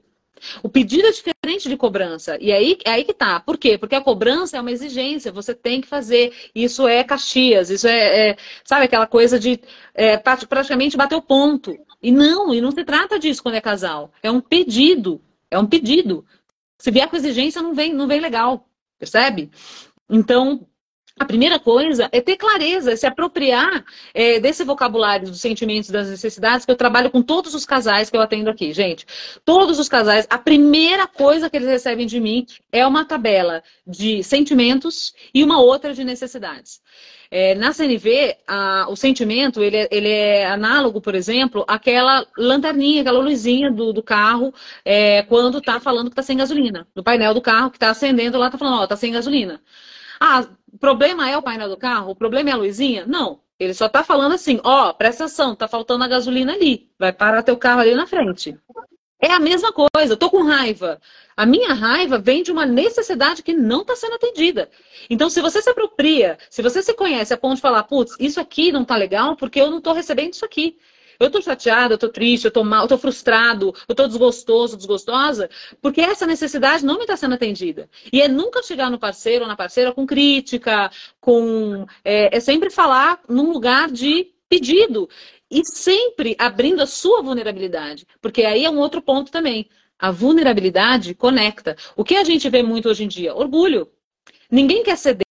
Speaker 2: O pedido é diferente de cobrança. E aí, é aí que tá. Por quê? Porque a cobrança é uma exigência, você tem que fazer. Isso é Caxias, isso é, é sabe, aquela coisa de é, praticamente bater o ponto. E não, e não se trata disso quando é casal. É um pedido. É um pedido. Se vier com exigência, não vem, não vem legal. Percebe? Então, A primeira coisa é ter clareza, se apropriar é, desse vocabulário dos sentimentos, das necessidades, que eu trabalho com todos os casais que eu atendo aqui, gente. Todos os casais, a primeira coisa que eles recebem de mim é uma tabela de sentimentos e uma outra de necessidades. É, na CNV, a, o sentimento ele é, ele é, análogo, por exemplo, àquela lanterninha, aquela luzinha do, do carro, é, quando está falando que está sem gasolina. Do painel do carro que está acendendo lá, está falando, ó, está sem gasolina. Ah, o problema é o painel do carro? O problema é a luzinha? Não. Ele só está falando assim, ó, presta atenção, tá faltando a gasolina ali. Vai parar teu carro ali na frente. É a mesma coisa, eu tô com raiva. A minha raiva vem de uma necessidade que não está sendo atendida. Então, se você se apropria, se você se conhece a ponto de falar, putz, isso aqui não tá legal porque eu não tô recebendo isso aqui. Eu tô chateada, eu tô triste, eu tô mal, eu tô frustrado, eu tô desgostoso, desgostosa, porque essa necessidade não me está sendo atendida. E é nunca chegar no parceiro ou na parceira com crítica, com. É, é sempre falar num lugar de pedido. E sempre abrindo a sua vulnerabilidade. Porque aí é um outro ponto também. A vulnerabilidade conecta. O que a gente vê muito hoje em dia? Orgulho. Ninguém quer ceder.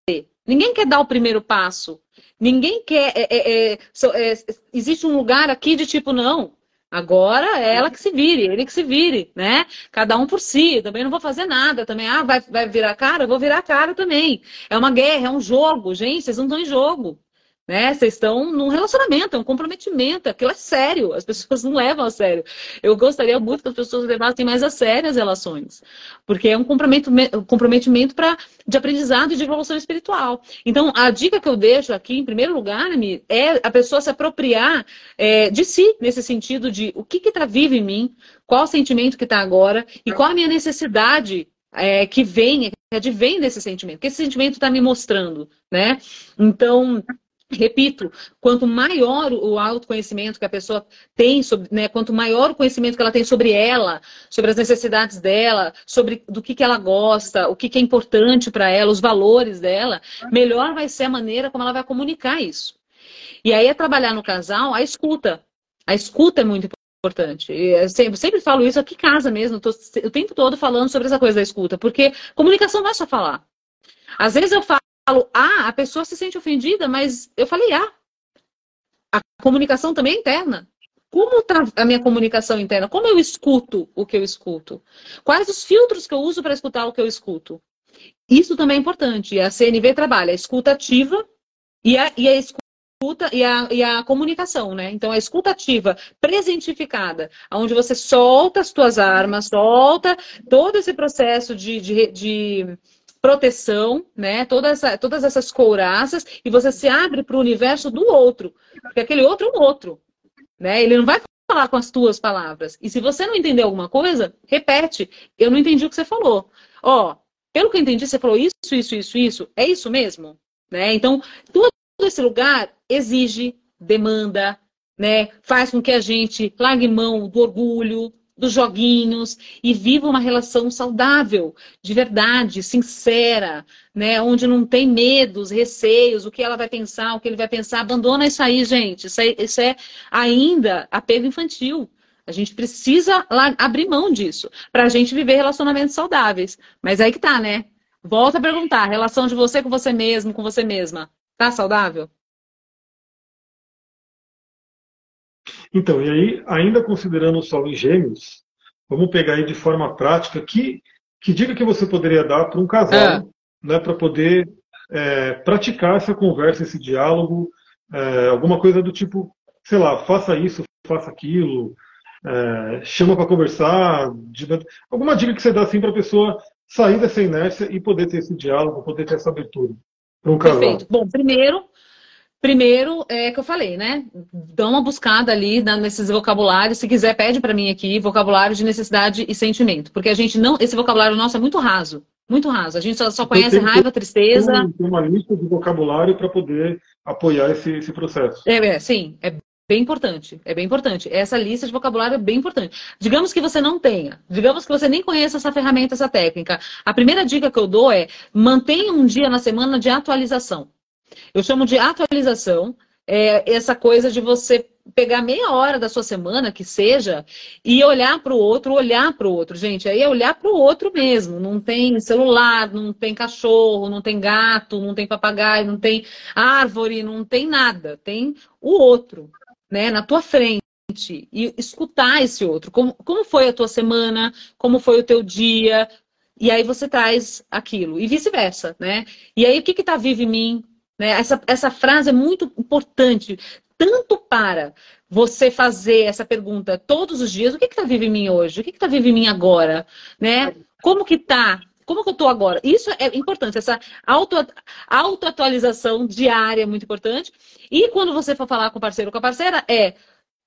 Speaker 2: Ninguém quer dar o primeiro passo. Ninguém quer. É, é, é, é, existe um lugar aqui de tipo, não. Agora é ela que se vire, ele que se vire, né? Cada um por si. Também não vou fazer nada. Também, ah, vai, vai virar cara? Eu vou virar cara também. É uma guerra, é um jogo. Gente, vocês não estão em jogo. Né? Vocês estão num relacionamento, é um comprometimento, aquilo é sério, as pessoas não levam a sério. Eu gostaria muito que as pessoas levassem mais a sério as relações, porque é um comprometimento, comprometimento pra, de aprendizado e de evolução espiritual. Então, a dica que eu deixo aqui, em primeiro lugar, é a pessoa se apropriar é, de si, nesse sentido de o que está vivo em mim, qual o sentimento que está agora e qual a minha necessidade é, que vem, que advém desse sentimento, que esse sentimento está me mostrando, né? Então, Repito, quanto maior o autoconhecimento que a pessoa tem, sobre, né, quanto maior o conhecimento que ela tem sobre ela, sobre as necessidades dela, sobre do que, que ela gosta, o que, que é importante para ela, os valores dela, melhor vai ser a maneira como ela vai comunicar isso. E aí é trabalhar no casal a escuta. A escuta é muito importante. Eu sempre, sempre falo isso aqui em casa mesmo, tô o tempo todo falando sobre essa coisa da escuta, porque comunicação não é só falar. Às vezes eu falo falo A, a pessoa se sente ofendida, mas eu falei A. A comunicação também é interna. Como está a minha comunicação interna? Como eu escuto o que eu escuto? Quais os filtros que eu uso para escutar o que eu escuto? Isso também é importante. A CNV trabalha a escuta ativa e a, e a escuta e a, e a comunicação, né? Então, a escuta ativa presentificada, onde você solta as tuas armas, solta todo esse processo de, de, de proteção, né? Toda essa, todas essas couraças, e você se abre para o universo do outro. Porque aquele outro é um outro. Né? Ele não vai falar com as tuas palavras. E se você não entender alguma coisa, repete. Eu não entendi o que você falou. Ó, pelo que eu entendi, você falou isso, isso, isso, isso. É isso mesmo? Né? Então, todo esse lugar exige, demanda, né? Faz com que a gente largue mão do orgulho, dos joguinhos e viva uma relação saudável, de verdade, sincera, né? Onde não tem medos, receios, o que ela vai pensar, o que ele vai pensar. Abandona isso aí, gente. Isso é, isso é ainda apego infantil. A gente precisa abrir mão disso para a gente viver relacionamentos saudáveis. Mas aí que tá, né? Volta a perguntar: relação de você com você mesmo, com você mesma, tá saudável?
Speaker 1: Então, e aí, ainda considerando o Sol em Gêmeos, vamos pegar aí de forma prática que, que dica que você poderia dar para um casal, é. né, para poder é, praticar essa conversa, esse diálogo, é, alguma coisa do tipo, sei lá, faça isso, faça aquilo, é, chama para conversar, alguma dica que você dá assim para a pessoa sair dessa inércia e poder ter esse diálogo, poder ter essa abertura para um casal. Perfeito.
Speaker 2: Bom, primeiro Primeiro, é que eu falei, né? Dá uma buscada ali nesses vocabulários. Se quiser, pede para mim aqui vocabulário de necessidade e sentimento. Porque a gente não. Esse vocabulário nosso é muito raso. Muito raso. A gente só, só conhece raiva, tristeza.
Speaker 1: Tem uma lista de vocabulário para poder apoiar esse, esse processo.
Speaker 2: É, é, sim. É bem importante. É bem importante. Essa lista de vocabulário é bem importante. Digamos que você não tenha. Digamos que você nem conheça essa ferramenta, essa técnica. A primeira dica que eu dou é mantenha um dia na semana de atualização. Eu chamo de atualização, é essa coisa de você pegar meia hora da sua semana, que seja, e olhar para o outro, olhar para o outro, gente. Aí é olhar para o outro mesmo. Não tem celular, não tem cachorro, não tem gato, não tem papagaio, não tem árvore, não tem nada. Tem o outro, né, na tua frente. E escutar esse outro. Como, como foi a tua semana? Como foi o teu dia? E aí você traz aquilo. E vice-versa, né? E aí o que está vivo em mim? Né? Essa, essa frase é muito importante tanto para você fazer essa pergunta todos os dias, o que está vivo em mim hoje? O que está vivo em mim agora? Né? Como que está? Como que eu estou agora? Isso é importante, essa auto, autoatualização diária é muito importante. E quando você for falar com o parceiro ou com a parceira, é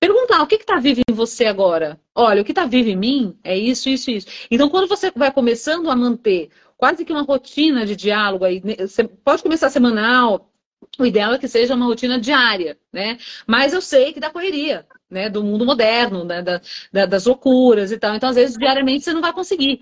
Speaker 2: perguntar o que está vivo em você agora? Olha, o que está vivo em mim é isso, isso, isso. Então, quando você vai começando a manter quase que uma rotina de diálogo aí, né, você pode começar semanal, o ideal é que seja uma rotina diária, né? Mas eu sei que dá correria, né? Do mundo moderno, né? da, da, das loucuras e tal. Então, às vezes, diariamente você não vai conseguir.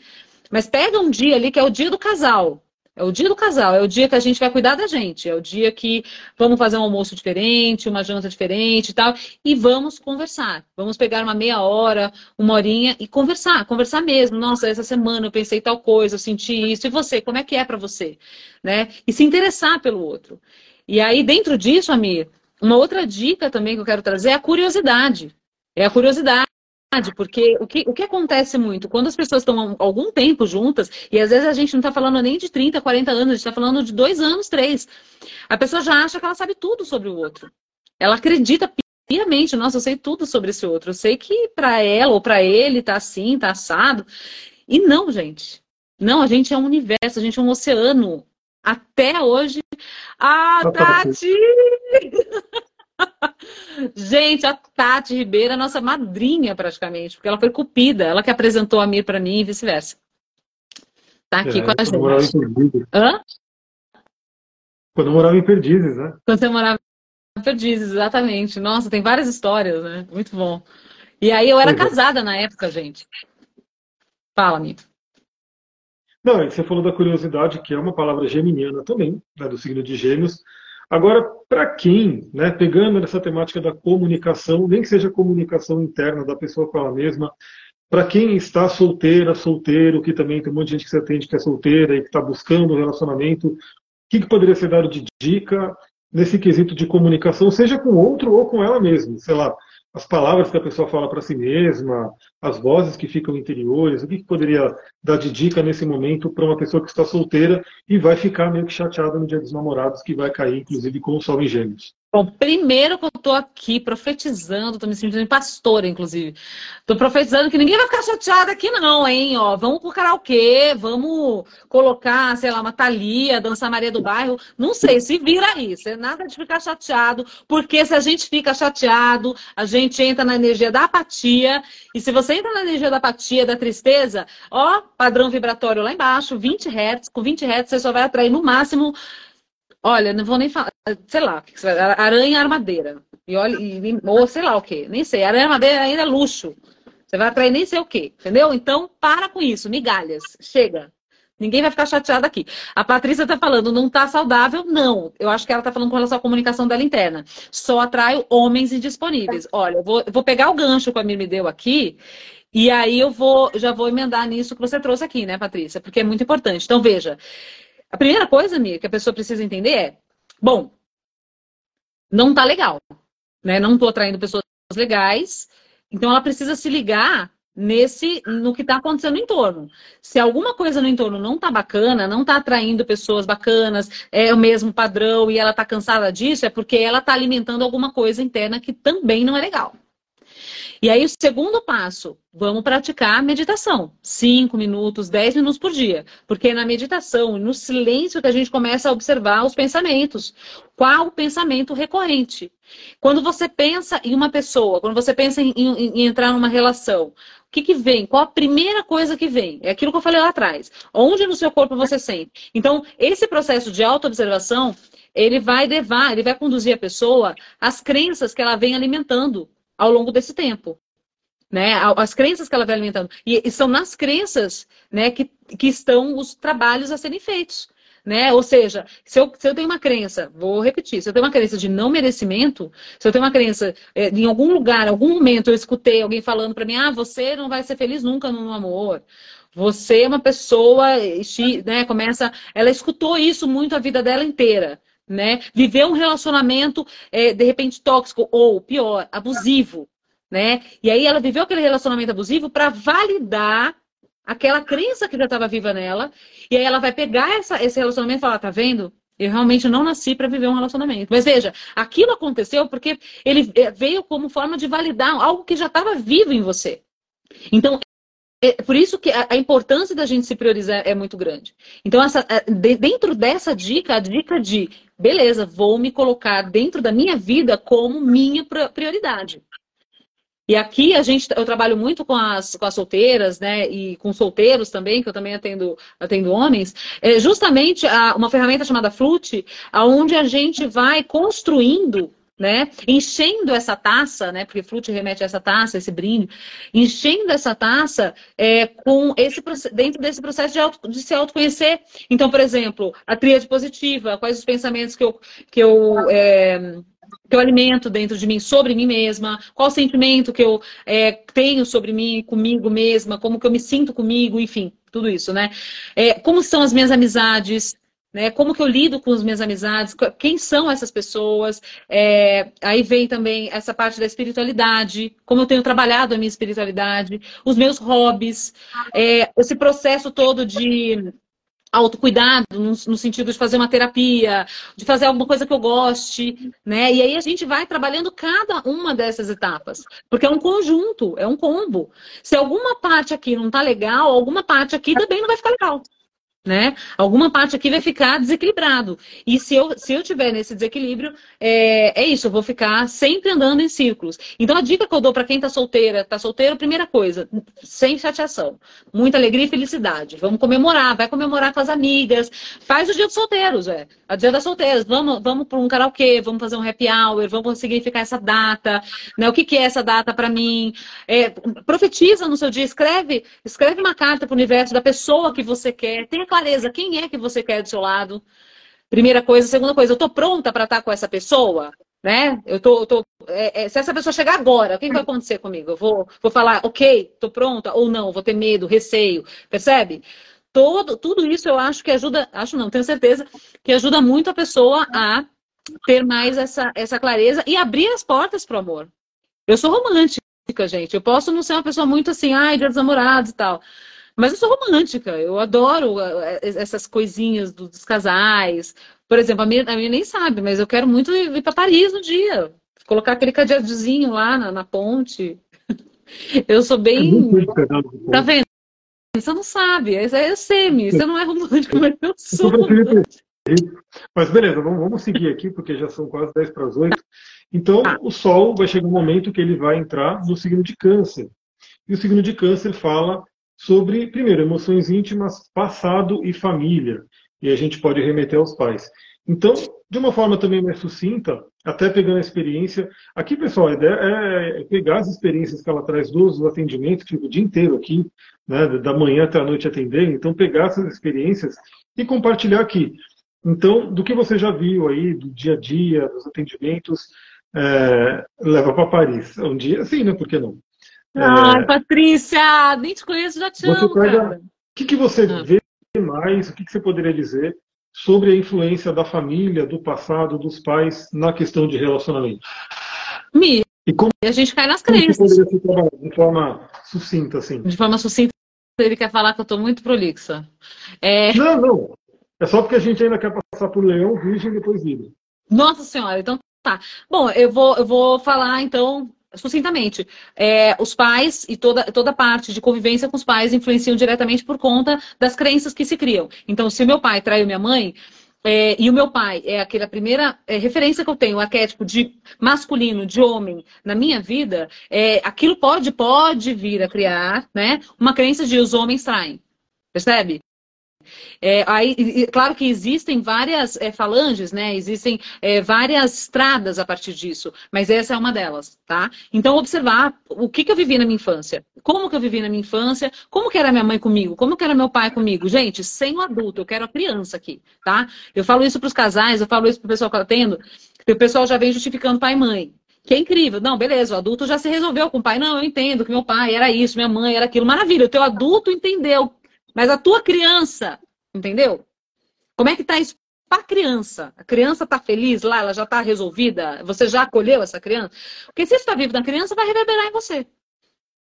Speaker 2: Mas pega um dia ali que é o dia do casal. É o dia do casal, é o dia que a gente vai cuidar da gente, é o dia que vamos fazer um almoço diferente, uma janta diferente e tal, e vamos conversar. Vamos pegar uma meia hora, uma horinha e conversar, conversar mesmo. Nossa, essa semana eu pensei tal coisa, eu senti isso. E você, como é que é para você? Né? E se interessar pelo outro. E aí, dentro disso, Amir, uma outra dica também que eu quero trazer é a curiosidade. É a curiosidade. Porque o que, o que acontece muito, quando as pessoas estão algum tempo juntas, e às vezes a gente não está falando nem de 30, 40 anos, a gente está falando de dois anos, três, a pessoa já acha que ela sabe tudo sobre o outro. Ela acredita piamente, nossa, eu sei tudo sobre esse outro. Eu sei que para ela ou para ele tá assim, tá assado. E não, gente. Não, a gente é um universo, a gente é um oceano até hoje. Ah, Tati! Gente, a Tati Ribeiro é nossa madrinha praticamente, porque ela foi cupida, ela que apresentou a Mir para mim e vice-versa. Tá aqui é, com a gente.
Speaker 1: Hã? Quando eu morava em Perdizes, né?
Speaker 2: Quando você morava em Perdizes, exatamente. Nossa, tem várias histórias, né? Muito bom. E aí eu era é. casada na época, gente. Fala, Mito.
Speaker 1: Não, você falou da curiosidade, que é uma palavra geminiana também, né, do signo de Gêmeos. Agora, para quem, né, pegando essa temática da comunicação, nem que seja comunicação interna da pessoa com ela mesma, para quem está solteira, solteiro, que também tem um monte de gente que se atende que é solteira e que está buscando um relacionamento, o que, que poderia ser dado de dica nesse quesito de comunicação, seja com outro ou com ela mesma? Sei lá, as palavras que a pessoa fala para si mesma, as vozes que ficam interiores, o que, que poderia dar de dica nesse momento para uma pessoa que está solteira e vai ficar meio que chateada no dia dos namorados, que vai cair, inclusive, com o sol em gêmeos?
Speaker 2: Bom, primeiro que eu tô aqui profetizando, tô me sentindo pastora, inclusive. Tô profetizando que ninguém vai ficar chateado aqui, não, hein? Ó, vamos pro karaokê, vamos colocar, sei lá, uma Thalia, dançar Maria do Bairro. Não sei, se vira aí. É nada de ficar chateado, porque se a gente fica chateado, a gente entra na energia da apatia. E se você entra na energia da apatia, da tristeza, ó, padrão vibratório lá embaixo, 20 Hz. Com 20 Hz você só vai atrair no máximo Olha, não vou nem falar, sei lá, aranha armadeira. E olha, e, ou sei lá o que, nem sei. Aranha armadeira ainda é luxo. Você vai atrair nem sei o que, entendeu? Então, para com isso, migalhas. Chega. Ninguém vai ficar chateado aqui. A Patrícia tá falando, não tá saudável? Não. Eu acho que ela tá falando com relação à comunicação dela interna. Só atraio homens indisponíveis. Olha, eu vou, eu vou pegar o gancho que a Mir me deu aqui e aí eu vou, já vou emendar nisso que você trouxe aqui, né, Patrícia? Porque é muito importante. Então, veja, a primeira coisa, Mia, que a pessoa precisa entender é: bom, não tá legal, né? Não tô atraindo pessoas legais, então ela precisa se ligar nesse no que está acontecendo no entorno. Se alguma coisa no entorno não tá bacana, não tá atraindo pessoas bacanas, é o mesmo padrão e ela tá cansada disso, é porque ela tá alimentando alguma coisa interna que também não é legal. E aí, o segundo passo, vamos praticar meditação. Cinco minutos, dez minutos por dia. Porque é na meditação, no silêncio, que a gente começa a observar os pensamentos. Qual o pensamento recorrente? Quando você pensa em uma pessoa, quando você pensa em, em, em entrar numa relação, o que, que vem? Qual a primeira coisa que vem? É aquilo que eu falei lá atrás. Onde no seu corpo você sente? Então, esse processo de autoobservação, ele vai levar, ele vai conduzir a pessoa às crenças que ela vem alimentando ao longo desse tempo. Né, as crenças que ela vai alimentando. E, são nas crenças né, que, que estão os trabalhos a serem feitos. né? Ou seja, se eu, se eu tenho uma crença, vou repetir, se eu tenho uma crença de não merecimento, se eu tenho uma crença é, em algum lugar, algum momento eu escutei alguém falando para mim, ah, você não vai ser feliz nunca no amor. Você é uma pessoa, né? Começa, ela escutou isso muito a vida dela inteira, né? Viveu um relacionamento é, de repente tóxico ou pior, abusivo, né? E aí ela viveu aquele relacionamento abusivo para validar aquela crença que já estava viva nela, e aí ela vai pegar essa, esse relacionamento e falar, tá vendo? Eu realmente não nasci para viver um relacionamento. Mas veja, aquilo aconteceu porque ele eh, veio como forma de validar algo que já estava vivo em você. Então, é por isso que a, importância da gente se priorizar é muito grande. Então, essa, eh, dentro dessa dica, a dica de, beleza, vou me colocar dentro da minha vida como minha prioridade. E aqui a gente, eu trabalho muito com as, com as solteiras, né, e com solteiros também, que eu também atendo, atendo homens, é justamente a, uma ferramenta chamada Flute, aonde a gente vai construindo né? Enchendo essa taça, né? Porque flute remete a essa taça, esse brinde, enchendo essa taça é, com esse dentro desse processo de, auto, de se autoconhecer. Então, por exemplo, a tríade positiva, quais os pensamentos que eu, que eu é, que eu alimento dentro de mim sobre mim mesma, qual o sentimento que eu é, tenho sobre mim, comigo mesma, como que eu me sinto comigo, enfim, tudo isso, né? É, como são as minhas amizades, né? Como que eu lido com as minhas amizades, quem são essas pessoas? É, aí vem também essa parte da espiritualidade, como eu tenho trabalhado a minha espiritualidade, os meus hobbies, é, esse processo todo de autocuidado, no, no, sentido de fazer uma terapia, de fazer alguma coisa que eu goste, né? E aí a gente vai trabalhando cada uma dessas etapas, porque é um conjunto, é um combo. Se alguma parte aqui não tá legal, alguma parte aqui também não vai ficar legal né? Alguma parte aqui vai ficar desequilibrado. E se eu, se eu tiver nesse desequilíbrio, é, é isso, eu vou ficar sempre andando em círculos. Então a dica que eu dou para quem está solteira, está solteiro, primeira coisa, sem chateação. Muita alegria e felicidade. Vamos comemorar, vai comemorar com as amigas. Faz o dia dos solteiros, é. A dia das solteiras. Vamos, vamos para um karaokê, vamos fazer um happy hour, vamos significar essa data. Né? O que, que é essa data para mim? É, profetiza no seu dia, escreve, escreve uma carta para o universo da pessoa que você quer. Tenha clareza quem é que você quer do seu lado. Primeira coisa. Segunda coisa, eu estou pronta para estar com essa pessoa? Né? Eu tô, eu tô é, é, se essa pessoa chegar agora, o que, que vai acontecer comigo? Eu vou, vou falar, ok, estou pronta, ou não, vou ter medo, receio, percebe? Todo, tudo isso eu acho que ajuda, acho não, tenho certeza, que ajuda muito a pessoa a ter mais essa, essa clareza e abrir as portas para o amor. Eu sou romântica, gente. Eu posso não ser uma pessoa muito assim, ai, dia dos namorados e tal. Mas eu sou romântica, eu adoro eh, eh, essas coisinhas dos casais. Por exemplo, a minha, a minha nem sabe, mas eu quero muito ir para Paris no dia. Colocar aquele cadeadozinho lá na, na ponte. Eu sou bem. Tá vendo? Você não sabe, isso é semi, você não é romântico, mas eu sou.
Speaker 1: Mas beleza, vamos, vamos seguir aqui, porque já são quase 10 para as 8. Então, tá. o Sol vai chegar um momento que ele vai entrar no signo de Câncer. E o signo de Câncer fala sobre, primeiro, emoções íntimas, passado e família. E a gente pode remeter aos pais. Então, de uma forma também mais sucinta, até pegando a experiência. Aqui, pessoal, a ideia é pegar as experiências que ela traz dos atendimentos, fica o dia inteiro aqui, né, da manhã até a noite atendendo. Então, pegar essas experiências e compartilhar aqui. Então, do que você já viu aí, do dia a dia, dos atendimentos, é, leva para Paris. Um dia, sim, né? Por que não?
Speaker 2: Ai, é... Patrícia, nem te conheço, já te amo, cara.
Speaker 1: O que, que você ah. vê mais, o que, que você poderia dizer sobre a influência da família, do passado, dos pais na questão de relacionamento?
Speaker 2: Mi, e como a gente cai nas crenças.
Speaker 1: Poderia de forma sucinta, assim.
Speaker 2: De forma sucinta, ele quer falar que eu estou muito prolixa.
Speaker 1: É... Não, não. É só porque a gente ainda quer passar por leão, virgem e depois vida.
Speaker 2: Nossa senhora, então tá. Bom, eu vou, eu vou falar então sucintamente, é, os pais e toda, toda parte de convivência com os pais influenciam diretamente por conta das crenças que se criam. Então, se meu pai traiu minha mãe, é, e o meu pai é aquela primeira é, referência que eu tenho, o arquétipo de masculino, de homem na minha vida, é, aquilo pode, pode vir a criar né, uma crença de os homens traem. Percebe? É, aí, claro que existem várias é, falanges, né? Existem é, várias estradas a partir disso, mas essa é uma delas, tá? Então, observar o que, que eu vivi na minha infância, como que eu vivi na minha infância, como que era minha mãe comigo, como que era meu pai comigo. Gente, sem o adulto, eu quero a criança aqui, tá? Eu falo isso para os casais, eu falo isso para o pessoal que eu atendo, o pessoal já vem justificando pai e mãe. Que é incrível. Não, beleza, o adulto já se resolveu com o pai. Não, eu entendo que meu pai era isso, minha mãe era aquilo. Maravilha, o teu adulto entendeu. Mas a tua criança, entendeu? Como é que tá isso para a criança? A criança está feliz lá, ela já está resolvida? Você já acolheu essa criança? Porque se está vivo na criança, vai reverberar em você.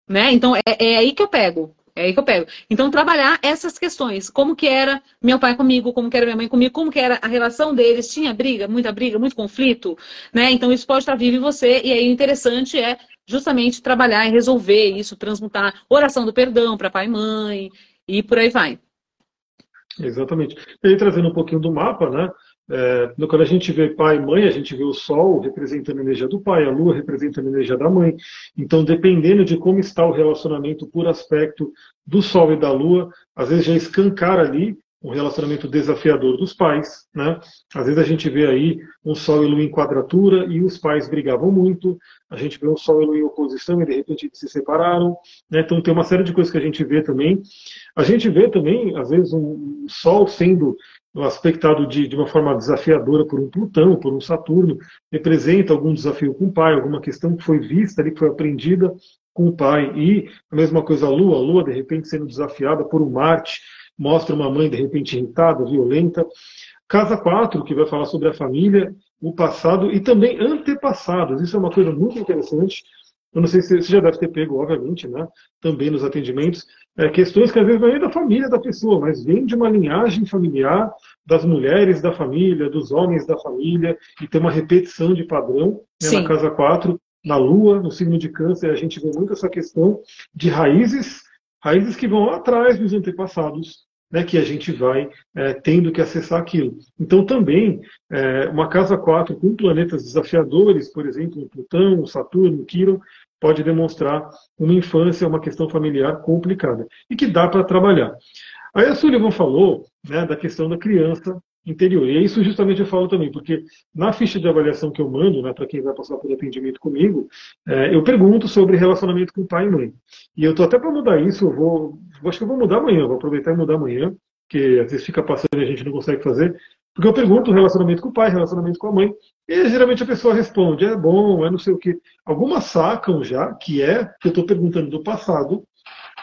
Speaker 2: Né? Então, é, é aí que eu pego. É aí que eu pego. Então, trabalhar essas questões. Como que era meu pai comigo, como que era minha mãe comigo, como que era a relação deles. Tinha briga, muita briga, muito conflito, né? Então, isso pode estar vivo em você. E aí, o interessante é justamente trabalhar e resolver isso, transmutar oração do perdão para pai e mãe, e por aí vai.
Speaker 1: Exatamente. E aí, trazendo um pouquinho do mapa, né? É, quando a gente vê pai e mãe, a gente vê o Sol representando a energia do pai, a Lua representando a energia da mãe. Então, dependendo de como está o relacionamento por aspecto do Sol e da Lua, às vezes já escancar ali um relacionamento desafiador dos pais, né? Às vezes a gente vê aí um Sol e Lua em quadratura e os pais brigavam muito, a gente vê um Sol e Lua em oposição e de repente se separaram, né? Então tem uma série de coisas que a gente vê também. A gente vê também, às vezes, um Sol sendo aspectado de, de uma forma desafiadora por um Plutão, por um Saturno, representa algum desafio com o pai, alguma questão que foi vista ali, que foi aprendida com o pai. E a mesma coisa a Lua, a Lua de repente sendo desafiada por um Marte, mostra uma mãe de repente irritada, violenta. Casa 4, que vai falar sobre a família, o passado e também antepassados. Isso é uma coisa muito interessante. Eu não sei se você já deve ter pego, obviamente, né? também nos atendimentos, é, questões que às vezes não é da família da pessoa, mas vem de uma linhagem familiar das mulheres da família, dos homens da família, e tem uma repetição de padrão né, na casa 4, na Lua, no signo de câncer, a gente vê muito essa questão de raízes raízes que vão lá atrás dos antepassados, né, que a gente vai é, tendo que acessar aquilo. Então, também, é, uma casa 4 com planetas desafiadores, por exemplo, Plutão, Saturno, Quirón, pode demonstrar uma infância, uma questão familiar complicada e que dá para trabalhar. Aí a Sullivan falou né, da questão da criança interior. E é isso justamente eu falo também, porque na ficha de avaliação que eu mando, né, para quem vai passar por atendimento comigo, é, eu pergunto sobre relacionamento com pai e mãe. E eu estou até para mudar isso, eu vou, acho que eu vou mudar amanhã, vou aproveitar e mudar amanhã, que às vezes fica passando e a gente não consegue fazer, porque eu pergunto relacionamento com o pai, relacionamento com a mãe, e geralmente a pessoa responde, é bom, é não sei o quê. Algumas sacam já que é, que eu estou perguntando do passado,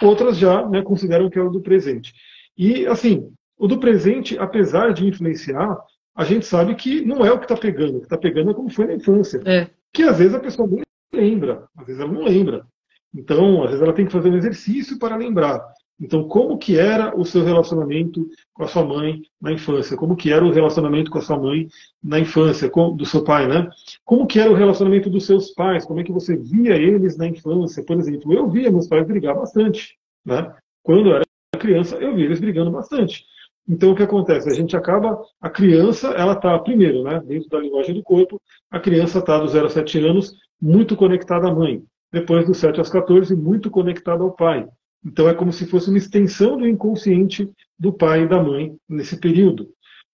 Speaker 1: outras já né, consideram que é o do presente. E, assim, o do presente, apesar de influenciar, a gente sabe que não é o que está pegando. O que está pegando é como foi na infância. É. Que às vezes a pessoa não lembra, às vezes ela não lembra. Então, às vezes ela tem que fazer um exercício para lembrar. Então, como que era o seu relacionamento com a sua mãe na infância? Como que era o relacionamento com a sua mãe na infância, com, do seu pai, né? Como que era o relacionamento dos seus pais? Como é que você via eles na infância? Por exemplo, eu via meus pais brigar bastante, né? Quando eu era criança, eu via eles brigando bastante. Então, o que acontece? A gente acaba, a criança, ela está, primeiro, né, dentro da linguagem do corpo, a criança está dos 0 a 7 anos muito conectada à mãe. Depois, dos 7 aos 14, muito conectada ao pai. Então, é como se fosse uma extensão do inconsciente do pai e da mãe nesse período.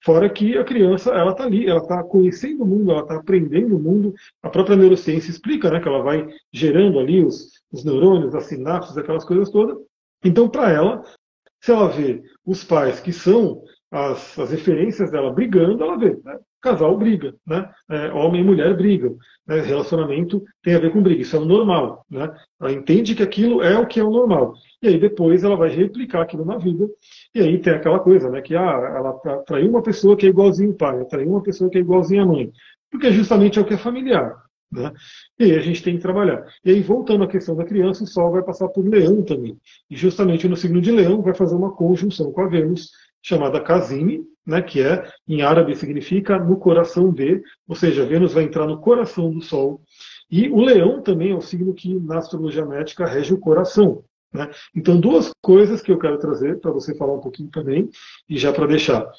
Speaker 1: Fora que a criança, ela está ali, ela está conhecendo o mundo, ela está aprendendo o mundo. A própria neurociência explica né, que ela vai gerando ali os, os neurônios, as sinapses, aquelas coisas todas. Então, para ela, se ela vê os pais que são as, as referências dela brigando, ela vê, né? casal briga, né? É, homem e mulher brigam, né? relacionamento tem a ver com briga, isso é o normal, né? Ela entende que aquilo é o que é o normal. E aí depois ela vai replicar aquilo na vida, e aí tem aquela coisa, né? Que ah, ela traiu uma pessoa que é igualzinho o pai, traiu uma pessoa que é igualzinho a mãe, porque justamente é o que é familiar. Né? E aí a gente tem que trabalhar. E aí, voltando à questão da criança, o Sol vai passar por Leão também. E justamente no signo de Leão vai fazer uma conjunção com a Vênus, chamada Casime, né, que é, em árabe, significa no coração de, ou seja, Vênus vai entrar no coração do Sol. E o Leão também é o signo que, na astrologia médica, rege o coração. Né? Então, duas coisas que eu quero trazer para você falar um pouquinho também, e já para deixar.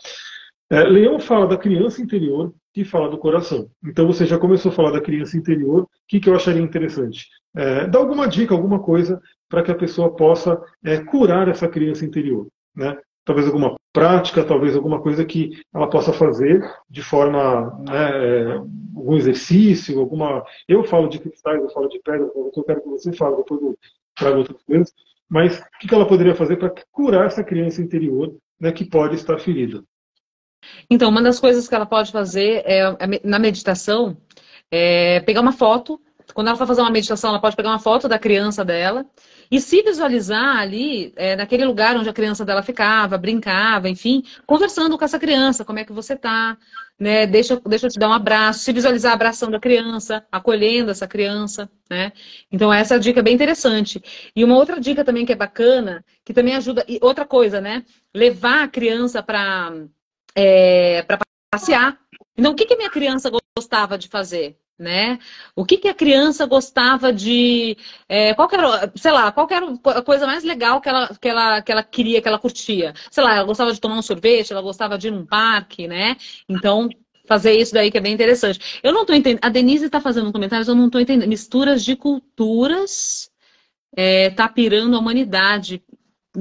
Speaker 1: É, Leão fala da criança interior e fala do coração. Então você já começou a falar da criança interior. O que, que eu acharia interessante? É, dá alguma dica, alguma coisa para que a pessoa possa é, curar essa criança interior. Né? talvez alguma prática, talvez alguma coisa que ela possa fazer de forma, né, é, algum exercício, alguma. Eu falo de cristais, eu falo de pedra, eu quero que você fale, depois eu trago outras coisas. Mas o que ela poderia fazer para curar essa criança interior né, que pode estar ferida?
Speaker 2: Então, uma das coisas que ela pode fazer é, é na meditação é pegar uma foto. Quando ela for fazer uma meditação, ela pode pegar uma foto da criança dela e se visualizar ali, é, naquele lugar onde a criança dela ficava, brincava, enfim, conversando com essa criança, como é que você tá, né? Deixa, deixa eu te dar um abraço, se visualizar abraçando a criança, acolhendo essa criança, né? Então essa é dica bem interessante. E uma outra dica também que é bacana, que também ajuda, e outra coisa, né? Levar a criança para é, para passear. Então, o que, que minha criança gostava de fazer? né? O que, que a criança gostava de. É, qual era, sei lá, qual era a coisa mais legal que ela, que, ela, que ela queria, que ela curtia? Sei lá, ela gostava de tomar um sorvete, ela gostava de ir num parque, né? Então, fazer isso daí que é bem interessante. Eu não estou entendendo. A Denise está fazendo um comentário, eu não estou entendendo. Misturas de culturas é, tá pirando a humanidade.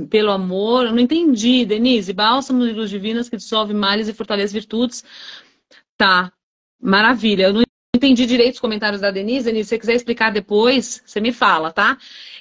Speaker 2: Pelo amor, eu não entendi, Denise. Bálsamo de luz divinas que dissolve males e fortalece virtudes. Tá, maravilha. Eu não entendi direito os comentários da Denise. Denise, se você quiser explicar depois, você me fala, tá?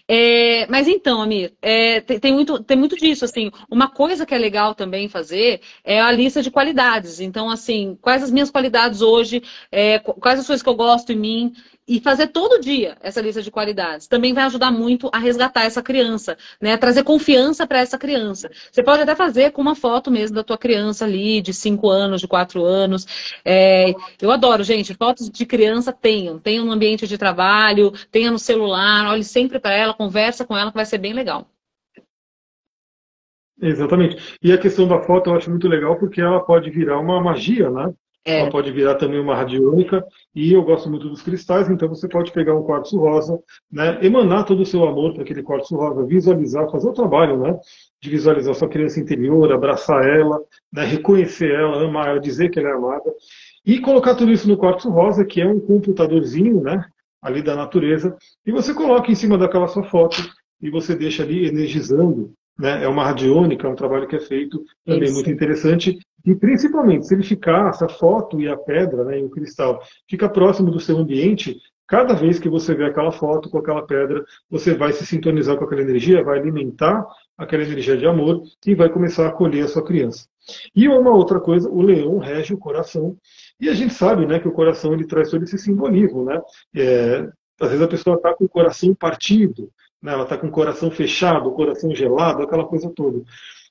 Speaker 2: É, mas então, Amir, é, tem, tem, muito, tem muito disso, assim. Uma coisa que é legal também fazer é a lista de qualidades. Então, assim, quais as minhas qualidades hoje, é, quais as coisas que eu gosto em mim e fazer todo dia essa lista de qualidades também vai ajudar muito a resgatar essa criança, né? Trazer confiança para essa criança. Você pode até fazer com uma foto mesmo da tua criança ali, de 5 anos, de 4 anos. É, eu adoro, gente, fotos de criança tenham. Tenham no ambiente de trabalho, tenha no celular, olhe sempre para ela, conversa com ela, que vai ser bem legal.
Speaker 1: Exatamente. E a questão da foto eu acho muito legal porque ela pode virar uma magia, né? É. Ela pode virar também uma radiônica, e eu gosto muito dos cristais, então você pode pegar um quartzo rosa, né, emanar todo o seu amor para aquele quartzo rosa, visualizar, fazer o trabalho, né, de visualizar sua criança interior, abraçar ela, né, reconhecer ela, amar ela, dizer que ela é amada, e colocar tudo isso no quartzo rosa, que é um computadorzinho, né, ali da natureza, e você coloca em cima daquela sua foto, e você deixa ali energizando, né, é uma radiônica, é um trabalho que é feito também isso. muito interessante, e principalmente, se ele ficar, essa foto e a pedra, né, e o cristal, fica próximo do seu ambiente, cada vez que você vê aquela foto com aquela pedra, você vai se sintonizar com aquela energia, vai alimentar aquela energia de amor e vai começar a acolher a sua criança. E uma outra coisa, o leão rege o coração. E a gente sabe né, que o coração ele traz todo esse simbolismo. Né? É, às vezes a pessoa está com o coração partido, né, ela está com o coração fechado, o coração gelado, aquela coisa toda.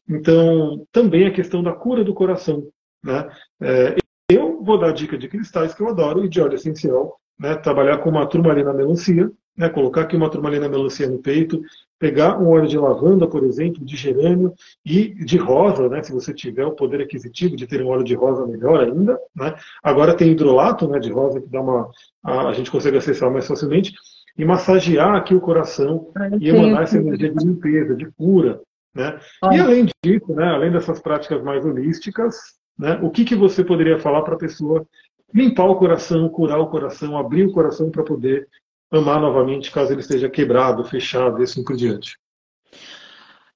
Speaker 1: Então, também a questão da cura do coração. Né? É, eu vou dar dica de cristais que eu adoro e de óleo essencial. Né? Trabalhar com uma turmalina melancia, né? colocar aqui uma turmalina melancia no peito, pegar um óleo de lavanda, por exemplo, de gerânio e de rosa, né? se você tiver o poder aquisitivo de ter um óleo de rosa, melhor ainda. Né? Agora tem hidrolato né, de rosa que dá uma, a, a gente consegue acessar mais facilmente e massagear aqui o coração e emanar essa energia de limpeza, de cura, né? E além disso, né, além dessas práticas mais holísticas, né, o que, que você poderia falar para a pessoa limpar o coração, curar o coração, abrir o coração para poder amar novamente, caso ele esteja quebrado, fechado e assim por diante?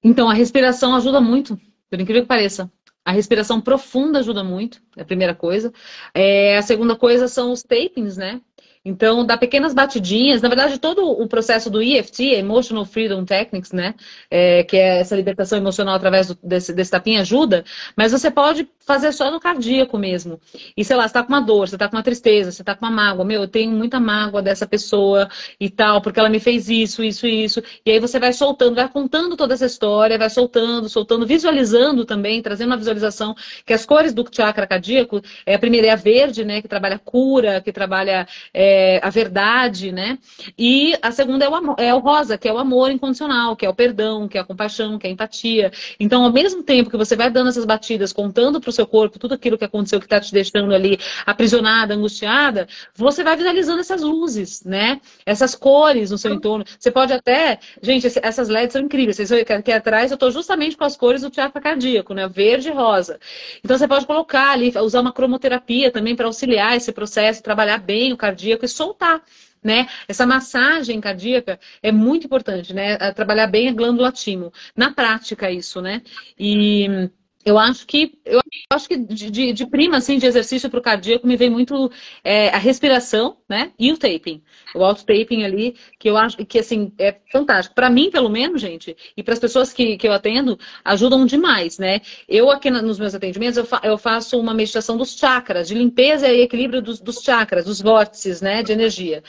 Speaker 2: Então, a respiração ajuda muito, por incrível que pareça. A respiração profunda ajuda muito, é a primeira coisa. É, a segunda coisa são os tapings, né? Então, dá pequenas batidinhas. Na verdade, todo o processo do EFT, Emotional Freedom Techniques, né? É, que é essa libertação emocional através do, desse, desse tapinha, ajuda. Mas você pode fazer só no cardíaco mesmo. E sei lá, você tá com uma dor, você tá com uma tristeza, você tá com uma mágoa. Meu, eu tenho muita mágoa dessa pessoa e tal, porque ela me fez isso, isso e isso. E aí você vai soltando, vai contando toda essa história, vai soltando, soltando, visualizando também, trazendo uma visualização que as cores do chakra cardíaco, é, a primeira é a verde, né? Que trabalha cura, que trabalha. É, a verdade, né? E a segunda é o, amor, é o rosa, que é o amor incondicional, que é o perdão, que é a compaixão, que é a empatia. Então, ao mesmo tempo que você vai dando essas batidas, contando para o seu corpo tudo aquilo que aconteceu, que está te deixando ali aprisionada, angustiada, você vai visualizando essas luzes, né? Essas cores no seu entorno. Você pode até. Gente, essas LEDs são incríveis. Vocês veem aqui atrás eu estou justamente com as cores do chakra cardíaco, né? Verde e rosa. Então, você pode colocar ali, usar uma cromoterapia também para auxiliar esse processo, trabalhar bem o cardíaco cardíaco e soltar. Né? Essa massagem cardíaca é muito importante, né? Trabalhar bem a glândula timo. Na prática, isso, né? E eu acho que eu acho que de, de, de prima assim de exercício para o cardíaco me vem muito é, a respiração, né? E o taping, o auto taping ali que eu acho que assim é fantástico. Para mim, pelo menos, gente, e para as pessoas que, que eu atendo, ajudam demais, né? Eu aqui nos meus atendimentos eu, fa eu faço uma meditação dos chakras, de limpeza e equilíbrio dos, dos chakras, dos vórtices, né? De energia.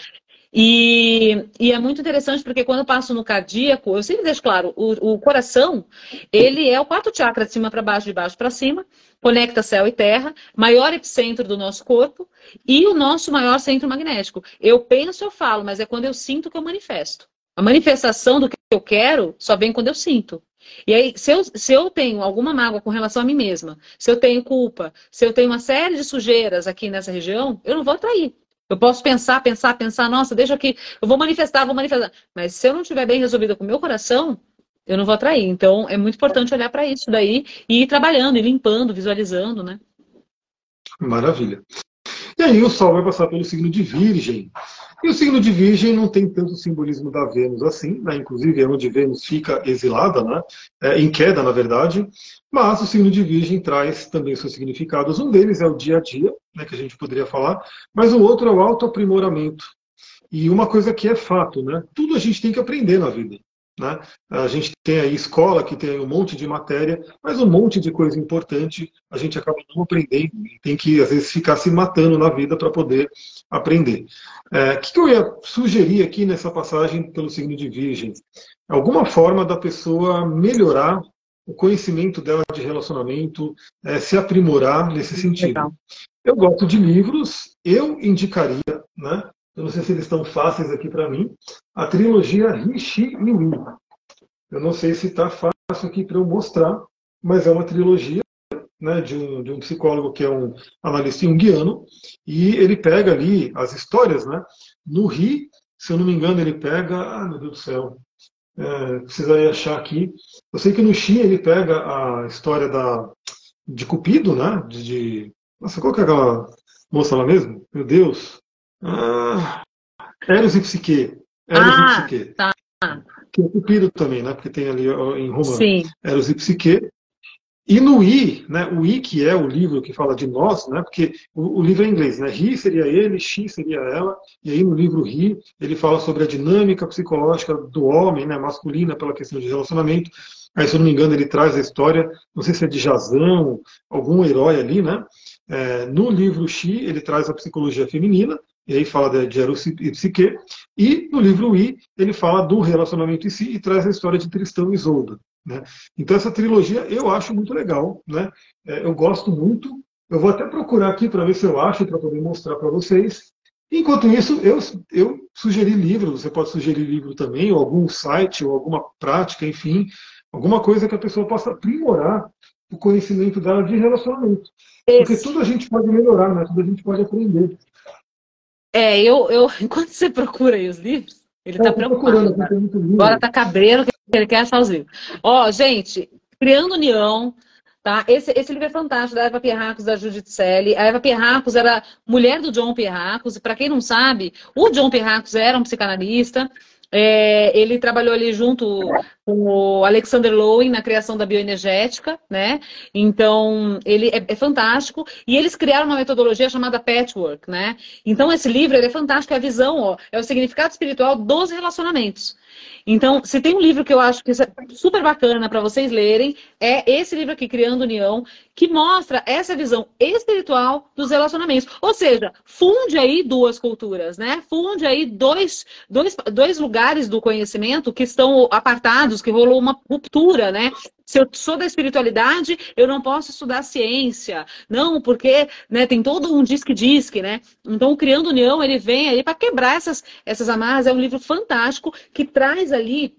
Speaker 2: E, e, é muito interessante porque quando eu passo no cardíaco, eu sempre deixo claro, o, o coração, ele é o quarto chakra de cima para baixo, de baixo para cima, conecta céu e terra, maior epicentro do nosso corpo e o nosso maior centro magnético. Eu penso, eu falo, mas é quando eu sinto que eu manifesto. A manifestação do que eu quero só vem quando eu sinto. E aí, se eu, se eu tenho alguma mágoa com relação a mim mesma, se eu tenho culpa, se eu tenho uma série de sujeiras aqui nessa região, eu não vou atrair. Eu posso pensar, pensar, pensar, nossa, deixa aqui, eu vou manifestar, vou manifestar. Mas se eu não estiver bem resolvida com o meu coração, eu não vou atrair. Então, é muito importante olhar para isso daí e ir trabalhando, e limpando, visualizando, né?
Speaker 1: Maravilha. E aí o Sol vai passar pelo signo de Virgem. E o signo de Virgem não tem tanto simbolismo da Vênus assim, né? inclusive é onde Vênus fica exilada, né? É, em queda, na verdade. Mas o signo de Virgem traz também seus significados. Um deles é o dia a dia, né, que a gente poderia falar, mas o outro é o autoaprimoramento. E uma coisa que é fato, né? Tudo a gente tem que aprender na vida. Né? A gente tem aí escola que tem um monte de matéria, mas um monte de coisa importante a gente acaba não aprendendo. Tem que, às vezes, ficar se matando na vida para poder aprender. O é, que, que eu ia sugerir aqui nessa passagem pelo signo de Virgem? Alguma forma da pessoa melhorar o conhecimento dela de relacionamento, é, se aprimorar nesse sentido. Legal. Eu gosto de livros, eu indicaria, né? Eu não sei se eles estão fáceis aqui para mim, a trilogia Rishi Iwi. Eu não sei se está fácil aqui para eu mostrar, mas é uma trilogia né, de, um, de um psicólogo que é um analista junguiano, e ele pega ali as histórias, né? No Ri, se eu não me engano, ele pega. Ah, meu Deus do céu, é, precisaria achar aqui. Eu sei que no Xi ele pega a história da, de Cupido, né? De, de, nossa, qual que é aquela moça lá mesmo? Meu Deus. Ah, Eros e Psique. Eros ah, e Psique. Tá. Que é Cupido também, né? Porque tem ali em Roma Sim. Eros e Psique. E no I, né, o I, que é o livro que fala de nós, né, porque o, o livro é em inglês, né, Ri seria ele, Xi seria ela, e aí no livro Ri, ele fala sobre a dinâmica psicológica do homem, né, masculina, pela questão de relacionamento. Aí, se eu não me engano, ele traz a história, não sei se é de Jazão, algum herói ali, né? É, no livro Xi, ele traz a psicologia feminina, e aí fala de, de Eros e Psique, e no livro I, ele fala do relacionamento em si e traz a história de Tristão e Isolda. Né? Então essa trilogia eu acho muito legal, né? É, eu gosto muito. Eu vou até procurar aqui para ver se eu acho para poder mostrar para vocês. Enquanto isso, eu, eu sugeri livro, você pode sugerir livro também, ou algum site, ou alguma prática, enfim, alguma coisa que a pessoa possa aprimorar o conhecimento dela de relacionamento. Porque tudo a gente pode melhorar, né? tudo a gente pode aprender.
Speaker 2: É, eu, eu enquanto você procura aí os livros, ele está é, preocupado. Agora está cabreiro ele quer achar os livros. Ó, gente, Criando União, tá? Esse, esse livro é fantástico, da Eva Pierracos, da Judith Selle. A Eva Pierracos era mulher do John Pierracos, e para quem não sabe, o John Pierracos era um psicanalista, é, ele trabalhou ali junto com o Alexander Lowen na criação da bioenergética, né? Então, ele é, é, fantástico. E eles criaram uma metodologia chamada Patchwork, né? Então, esse livro é fantástico, é a visão, ó, é o significado espiritual dos relacionamentos. Então, se tem um livro que eu acho que é super bacana para vocês lerem, é esse livro aqui, Criando União, que mostra essa visão espiritual dos relacionamentos. Ou seja, funde aí duas culturas, né? Funde aí dois, dois, dois lugares do conhecimento que estão apartados, que rolou uma ruptura, né? Se eu sou da espiritualidade, eu não posso estudar ciência. Não, porque né, tem todo um disque-disque, né? Então, Criando União, ele vem aí para quebrar essas, essas amarras. É um livro fantástico que traz ali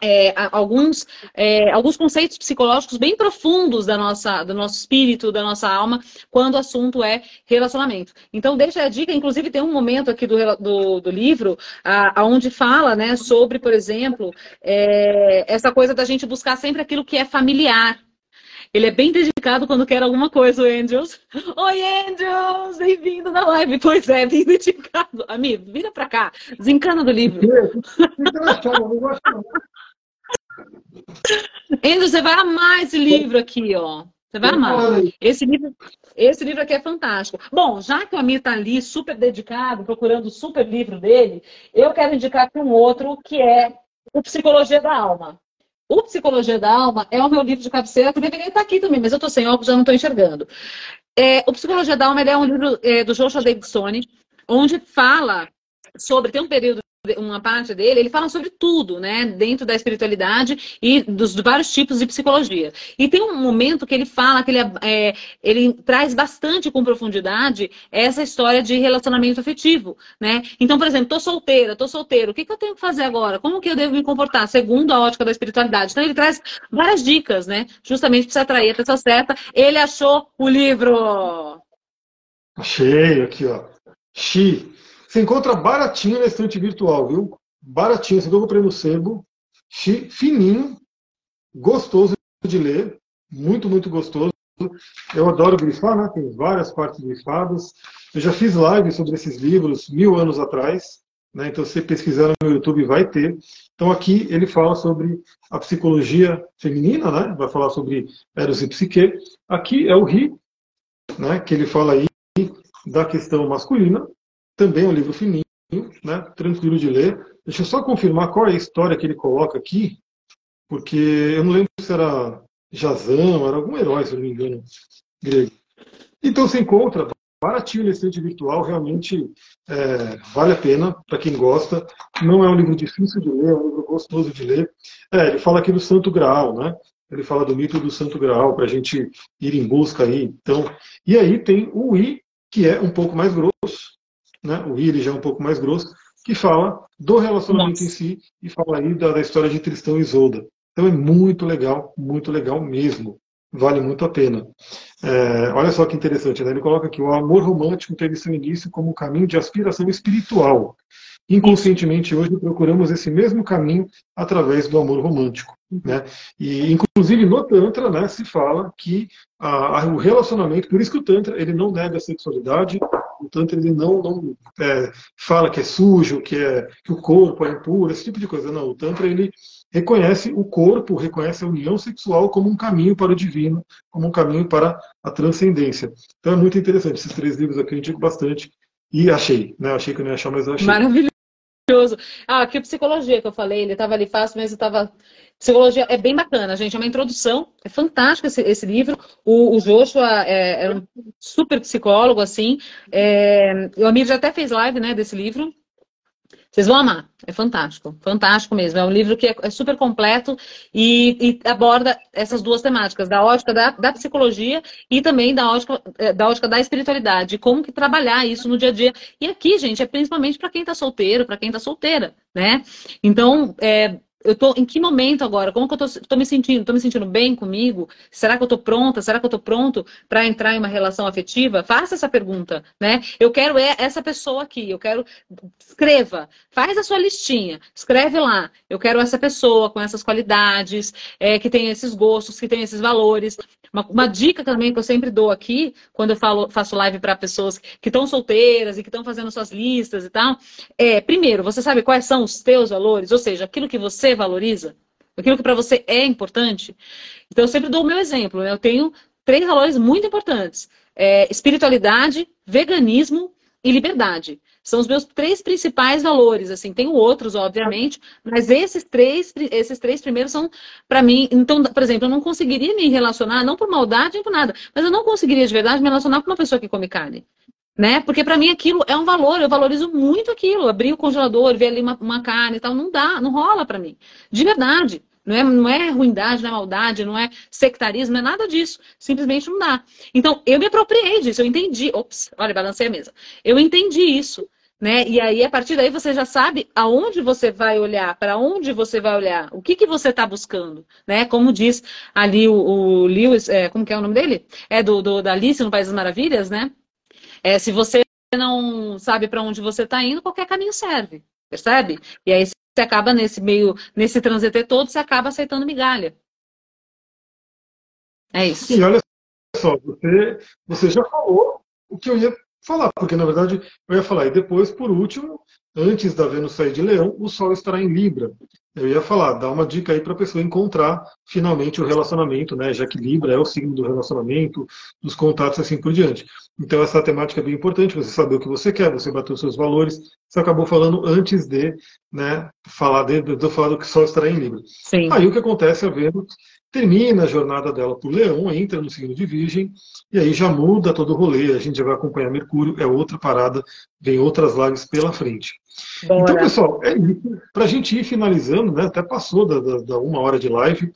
Speaker 2: é, alguns, é, alguns conceitos psicológicos bem profundos da nossa, do nosso espírito, da nossa alma, quando o assunto é relacionamento. Então, deixa a dica, inclusive tem um momento aqui do, do, do livro a, onde fala né, sobre, por exemplo, é, essa coisa da gente buscar sempre aquilo que é familiar. Ele é bem dedicado quando quer alguma coisa, o Angels. Oi, Angels! Bem-vindo na live. Pois é, bem dedicado. Amigo, vira pra cá. Desencana do livro. Angels, você vai amar esse livro aqui, ó. Você vai amar. Esse livro, esse livro aqui é fantástico. Bom, já que o Amir está ali super dedicado, procurando o super livro dele, eu quero indicar para um outro que é o Psicologia da Alma. O Psicologia da Alma é o meu livro de cabeceira, que deveria estar aqui também, mas eu estou sem óculos, já não estou enxergando. É, o Psicologia da Alma é um livro é, do Joshua Davidson, onde fala sobre, tem um período uma parte dele, ele fala sobre tudo, né, dentro da espiritualidade e dos, vários tipos de psicologia. E tem um momento que ele fala que ele, é, ele traz bastante com profundidade essa história de relacionamento afetivo, né? Então, por exemplo, tô solteira, tô solteiro, o que, que eu tenho que fazer agora? Como que eu devo me comportar segundo a ótica da espiritualidade? Então, ele traz várias dicas, né, justamente para atrair a pessoa certa. Ele achou o livro.
Speaker 1: Achei aqui, ó. Xi, você encontra baratinho na estante virtual, viu? Baratinho. Esse aqui eu no sebo. Fininho, gostoso de ler. Muito, muito gostoso. Eu adoro grifar, né? Tem várias partes grifadas. Eu já fiz live sobre esses livros mil anos atrás. Né? Então, se você pesquisar no YouTube, vai ter. Então, aqui ele fala sobre a psicologia feminina, né? Vai falar sobre Eros e Psique. Aqui é o Ri, né? Que ele fala aí da questão masculina. Também é um livro fininho, né, tranquilo de ler. Deixa eu só confirmar qual é a história que ele coloca aqui, porque eu não lembro se era Jazão, era algum herói, se eu não me engano, grego. Então você encontra baratinho nesse estante virtual, realmente é, vale a pena para quem gosta. Não é um livro difícil de ler, é um livro gostoso de ler. É, ele fala aqui do Santo Graal, né? Ele fala do mito do Santo Graal para a gente ir em busca aí. Então, e aí tem o I, que é um pouco mais grosso, né, o I já é um pouco mais grosso, que fala do relacionamento Nossa. em si e fala aí da, da, história de Tristão e Isolda. Então é muito legal, muito legal mesmo. Vale muito a pena. É, olha só que interessante, né? ele coloca aqui: o amor romântico teve seu início como um caminho de aspiração espiritual. Inconscientemente, hoje procuramos esse mesmo caminho através do amor romântico. Né? E, inclusive, no Tantra né, se fala que a, a, o relacionamento, por isso que o Tantra ele não nega a sexualidade, o Tantra ele não, não é, fala que é sujo, que, é, que o corpo é impuro, esse tipo de coisa. Não, o Tantra ele reconhece o corpo, reconhece a união sexual como um caminho para o divino, como um caminho para a transcendência. Então é muito interessante. Esses três livros aqui eu indico bastante. E achei, né? Achei que eu não ia achar, mas achei.
Speaker 2: Maravilhoso. Ah, aqui a psicologia que eu falei, ele estava ali fácil, mas eu estava Psicologia é bem bacana, gente. É uma introdução. É fantástico esse, esse livro. O, o Joshua é, é, um super psicólogo, assim. É, o amigo já até fez live né, desse livro. Vocês vão amar. É fantástico. Fantástico mesmo. É um livro que é, é super completo e, e, aborda essas duas temáticas, da ótica da, da psicologia e também da ótica, é, da ótica da espiritualidade. Como que trabalhar isso no dia a dia. E aqui, gente, é principalmente para quem está solteiro, para quem está solteira, né? Então, é, eu tô em que momento agora? Como que eu tô, tô me sentindo? Tô me sentindo bem comigo? Será que eu tô pronta? Será que eu tô pronto para entrar em uma relação afetiva? Faça essa pergunta, né? Eu quero é essa pessoa aqui, eu quero escreva, faz a sua listinha, escreve lá. Eu quero essa pessoa com essas qualidades, é, que tem esses gostos, que tem esses valores. Uma, uma, dica também que eu sempre dou aqui, quando eu falo, faço live para pessoas que estão solteiras e que estão fazendo suas listas e tal, é, primeiro, você sabe quais são os teus valores, ou seja, aquilo que você valoriza, aquilo que para você é importante. Então, eu sempre dou o meu exemplo. Né? Eu tenho três valores muito importantes: é, espiritualidade, veganismo e liberdade. São os meus três principais valores, assim, tem outros, obviamente, mas esses três, esses três primeiros são para mim, então, por exemplo, eu não conseguiria me relacionar, não por maldade, nem por nada, mas eu não conseguiria de verdade me relacionar com uma pessoa que come carne. Né? Porque para mim aquilo é um valor, eu valorizo muito aquilo. Abrir o congelador, ver ali uma, uma carne e tal, não dá, não rola para mim. De verdade. Não é, não é ruindade, não é maldade, não é sectarismo, não é nada disso. Simplesmente não dá. Então, eu me apropriei disso, eu entendi. Ops, olha, balancei a mesa. Eu entendi isso. Né? E aí, a partir daí, você já sabe aonde você vai olhar, para onde você vai olhar, o que, que você está buscando, né? Como diz ali o, o Lewis, é, como que é o nome dele? É do, do da Alice no País das Maravilhas, né? É, se você não sabe para onde você está indo, qualquer caminho serve, percebe? E aí você acaba nesse meio, nesse transitor todo, você acaba aceitando migalha. É isso.
Speaker 1: E olha só, você, você já falou o que eu ia falar, porque na verdade eu ia falar, e depois, por último, antes da Vênus sair de Leão, o Sol estará em Libra. Eu ia falar, dá uma dica aí para a pessoa encontrar finalmente o relacionamento, né? Já que Libra é o signo do relacionamento, dos contatos assim por diante. Então essa temática é bem importante, você saber o que você quer, você bater os seus valores. Você acabou falando antes de, né, falar de, de, de falar do que Sol estará em Libra.
Speaker 2: Sim.
Speaker 1: Aí o que acontece, a Vênus termina a jornada dela por Leão, entra no signo de Virgem, e aí já muda todo o rolê, a gente já vai acompanhar Mercúrio, é outra parada, vem outras lives pela frente. Bora. Então, pessoal, é isso. Para a gente ir finalizando, né, até passou da, da, da uma hora de live,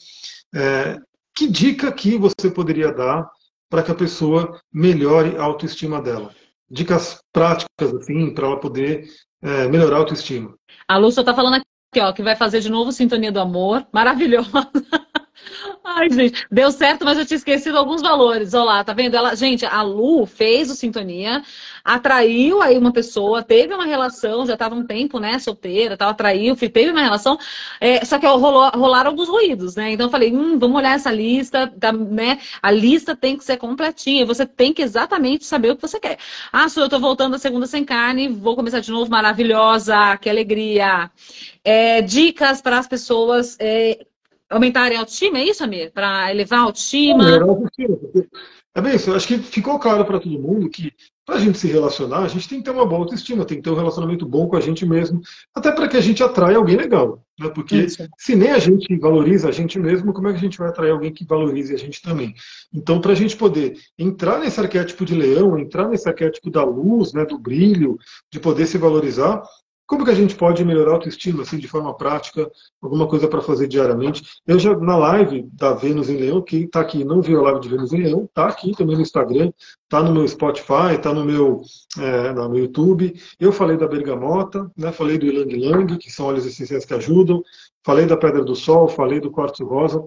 Speaker 1: é, que dica que você poderia dar para que a pessoa melhore a autoestima dela? Dicas práticas, assim, para ela poder é, melhorar a autoestima.
Speaker 2: A Lúcia está falando aqui, ó, que vai fazer de novo Sintonia do Amor, maravilhosa. Ai, gente, deu certo, mas eu tinha esquecido alguns valores. Olha lá, tá vendo? Ela, gente, a Lu fez o Sintonia, atraiu aí uma pessoa, teve uma relação, já estava um tempo, né, solteira, tal, atraiu, teve uma relação, é, só que rolou, rolaram alguns ruídos, né? Então eu falei, hum, vamos olhar essa lista, tá, né? A lista tem que ser completinha, você tem que exatamente saber o que você quer. Ah, se eu tô voltando a segunda sem carne, vou começar de novo, maravilhosa, que alegria. É, dicas para as pessoas é, aumentarem a autoestima, é isso, Amir? Para elevar a autoestima? Não, a autoestima.
Speaker 1: É bem isso, acho que ficou claro para todo mundo que para a gente se relacionar, a gente tem que ter uma boa autoestima, tem que ter um relacionamento bom com a gente mesmo, até para que a gente atraia alguém legal. Né? Porque isso. se nem a gente valoriza a gente mesmo, como é que a gente vai atrair alguém que valorize a gente também? Então, para a gente poder entrar nesse arquétipo de leão, entrar nesse arquétipo da luz, né, do brilho, de poder se valorizar, como que a gente pode melhorar a autoestima, assim, de forma prática, alguma coisa para fazer diariamente? Eu já, na live da Vênus em Leão, quem está aqui não viu a live de Vênus em Leão, está aqui também no Instagram, está no meu Spotify, está no meu, é, no YouTube. Eu falei da bergamota, né, falei do Ilang Lang, que são óleos essenciais que ajudam, falei da Pedra do Sol, falei do Quartzo Rosa.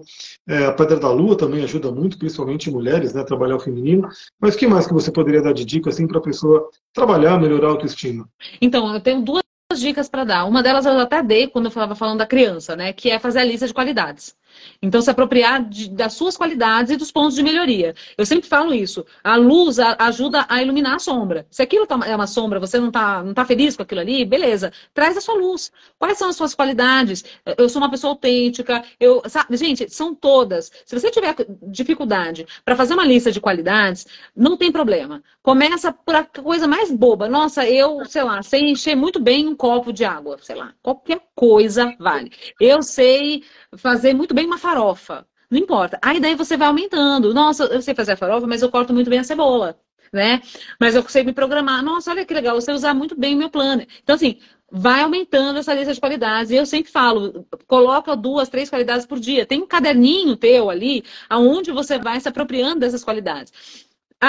Speaker 1: É, a Pedra da Lua também ajuda muito, principalmente mulheres, né, trabalhar o feminino. Mas o que mais que você poderia dar de dica assim, para a pessoa trabalhar, melhorar a autoestima?
Speaker 2: Então, eu tenho duas dicas para dar. Uma delas eu até dei quando eu estava falando da criança, né? Que é fazer a lista de qualidades. Então, se apropriar de, das suas qualidades e dos pontos de melhoria. Eu sempre falo isso. A luz ajuda a iluminar a sombra. Se aquilo tá, é uma sombra, você não está não tá feliz com aquilo ali, beleza. Traz a sua luz. Quais são as suas qualidades? Eu sou uma pessoa autêntica. Eu, sabe, gente, são todas. Se você tiver dificuldade para fazer uma lista de qualidades, não tem problema. Começa por a coisa mais boba. Nossa, eu, sei lá, sei encher muito bem um copo de água. Sei lá, qualquer coisa vale. Eu sei fazer muito bem uma farofa. Não importa. Aí daí você vai aumentando. Nossa, eu sei fazer a farofa, mas eu corto muito bem a cebola, né? Mas eu sei me programar. Nossa, olha que legal, você usar muito bem o meu plano. Então, assim, vai aumentando essa lista de qualidades. E eu sempre falo, coloca duas, três qualidades por dia. Tem um caderninho teu ali, aonde você vai se apropriando dessas qualidades.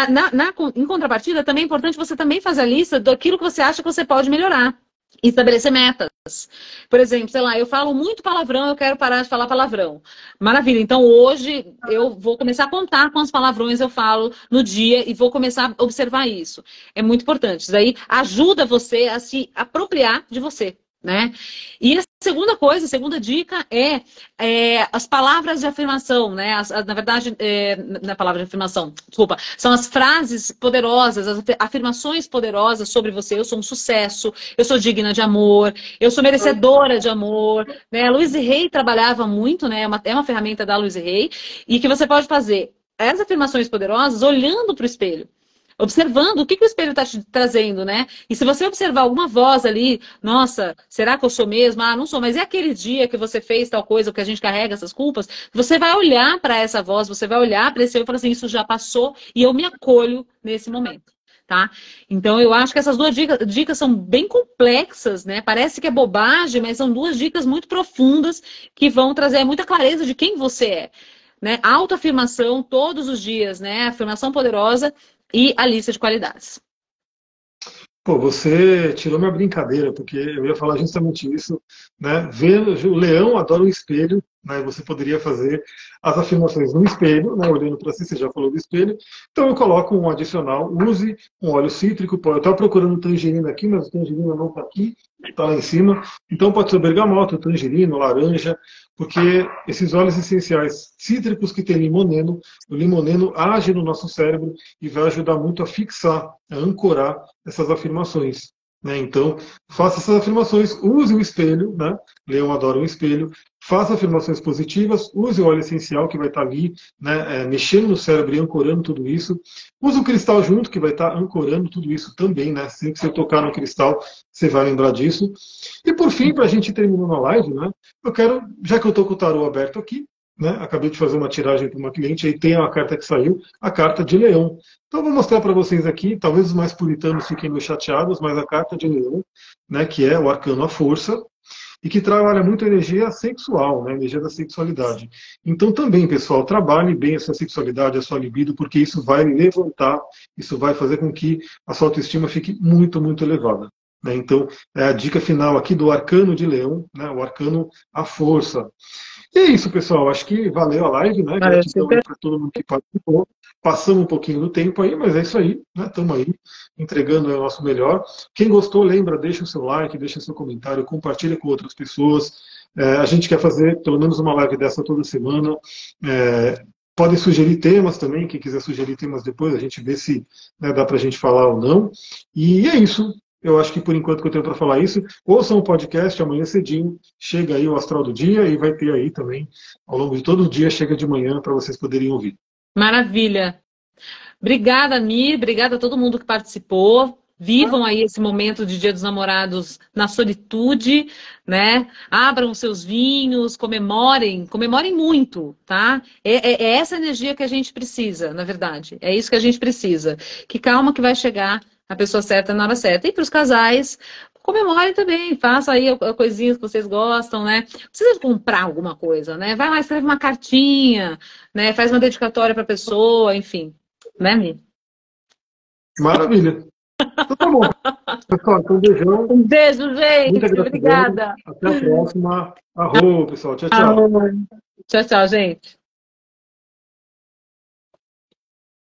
Speaker 2: Na, na, em contrapartida, também é importante você também fazer a lista daquilo que você acha que você pode melhorar estabelecer metas. Por exemplo, sei lá, eu falo muito palavrão, eu quero parar de falar palavrão. Maravilha. Então hoje eu vou começar a contar quantos palavrões eu falo no dia e vou começar a observar isso. É muito importante. Isso aí ajuda você a se apropriar de você né? E a segunda coisa, a segunda dica é, é as palavras de afirmação, né? As, na verdade, é, na palavra de afirmação, desculpa, são as frases poderosas, as afirmações poderosas sobre você. Eu sou um sucesso, eu sou digna de amor, eu sou merecedora de amor, né? A Louise Rey trabalhava muito, né? É uma, é uma ferramenta da Louise Rey e que você pode fazer as afirmações poderosas olhando para o espelho observando o que, que o espelho está te trazendo, né? E se você observar alguma voz ali, nossa, será que eu sou mesmo? Ah, não sou, mas é aquele dia que você fez tal coisa, que a gente carrega essas culpas, você vai olhar para essa voz, você vai olhar para esse eu e falar assim, isso já passou e eu me acolho nesse momento. Tá? Então eu acho que essas duas dicas, dicas são bem complexas, né? Parece que é bobagem, mas são duas dicas muito profundas que vão trazer muita clareza de quem você é. Né? Autoafirmação todos os dias, né? Afirmação poderosa e a lista de qualidades.
Speaker 1: Pô, você tirou minha brincadeira, porque eu ia falar justamente isso, né? Ver, o leão adora o espelho, né? Você poderia fazer as afirmações no espelho, né? olhando para si, você já falou do espelho. Então eu coloco um adicional, use um óleo cítrico. Eu estava procurando tangerina aqui, mas o tangerina não está aqui, está lá em cima. Então pode ser bergamota, tangerina, laranja, porque esses óleos essenciais cítricos que tem limoneno, o limoneno age no nosso cérebro e vai ajudar muito a fixar, a ancorar essas afirmações. Né? Então, faça essas afirmações, use o espelho, né? Leão adora um espelho, faça afirmações positivas, use o óleo essencial que vai estar ali, né, é, mexendo no cérebro e ancorando tudo isso. Use o cristal junto, que vai estar ancorando tudo isso também, né? Sempre que você tocar no cristal, você vai lembrar disso. E por fim, para a gente terminar a live, né, eu quero, já que eu estou com o tarô aberto aqui, né, acabei de fazer uma tiragem para uma cliente, aí tem a carta que saiu, a carta de leão. Então eu vou mostrar para vocês aqui, talvez os mais puritanos fiquem meio chateados, mas a carta de leão, né, que é o arcano a força, e que trabalha muito a energia sexual, né, a energia da sexualidade. Então também, pessoal, trabalhe bem a sua sexualidade, a sua libido, porque isso vai levantar, isso vai fazer com que a sua autoestima fique muito, muito elevada. Né? Então, é a dica final aqui do arcano de leão, né, o arcano a força. E é isso, pessoal. Acho que valeu a live, né? Gratidão para todo mundo que participou. Passamos um pouquinho do tempo aí, mas é isso aí, né? Estamos aí entregando o nosso melhor. Quem gostou, lembra, deixa o seu like, deixa o seu comentário, compartilha com outras pessoas. É, a gente quer fazer pelo menos uma live dessa toda semana. É, podem sugerir temas também, quem quiser sugerir temas depois, a gente vê se né, dá para a gente falar ou não. E é isso. Eu acho que por enquanto que eu tenho para falar isso, ouçam o podcast amanhã cedinho, chega aí o Astral do Dia e vai ter aí também, ao longo de todo o dia, chega de manhã para vocês poderem ouvir.
Speaker 2: Maravilha. Obrigada, Mi, obrigada a todo mundo que participou. Vivam aí esse momento de Dia dos Namorados na solitude, né? Abram seus vinhos, comemorem, comemorem muito, tá? É, é, é, essa energia que a gente precisa, na verdade. É isso que a gente precisa. Que calma que vai chegar a pessoa certa na hora certa. E para os casais, comemore também, faça aí coisinhas que vocês gostam, né? Precisa comprar alguma coisa, né? Vai lá, escreve uma cartinha, né? Faz uma dedicatória para a pessoa, enfim. Né, Mi?
Speaker 1: Maravilha. Então tá bom. Pessoal, então um beijão.
Speaker 2: Um beijo, gente. Obrigada.
Speaker 1: Até a próxima. Arroba, pessoal. Tchau, tchau.
Speaker 2: Tchau, tchau, gente.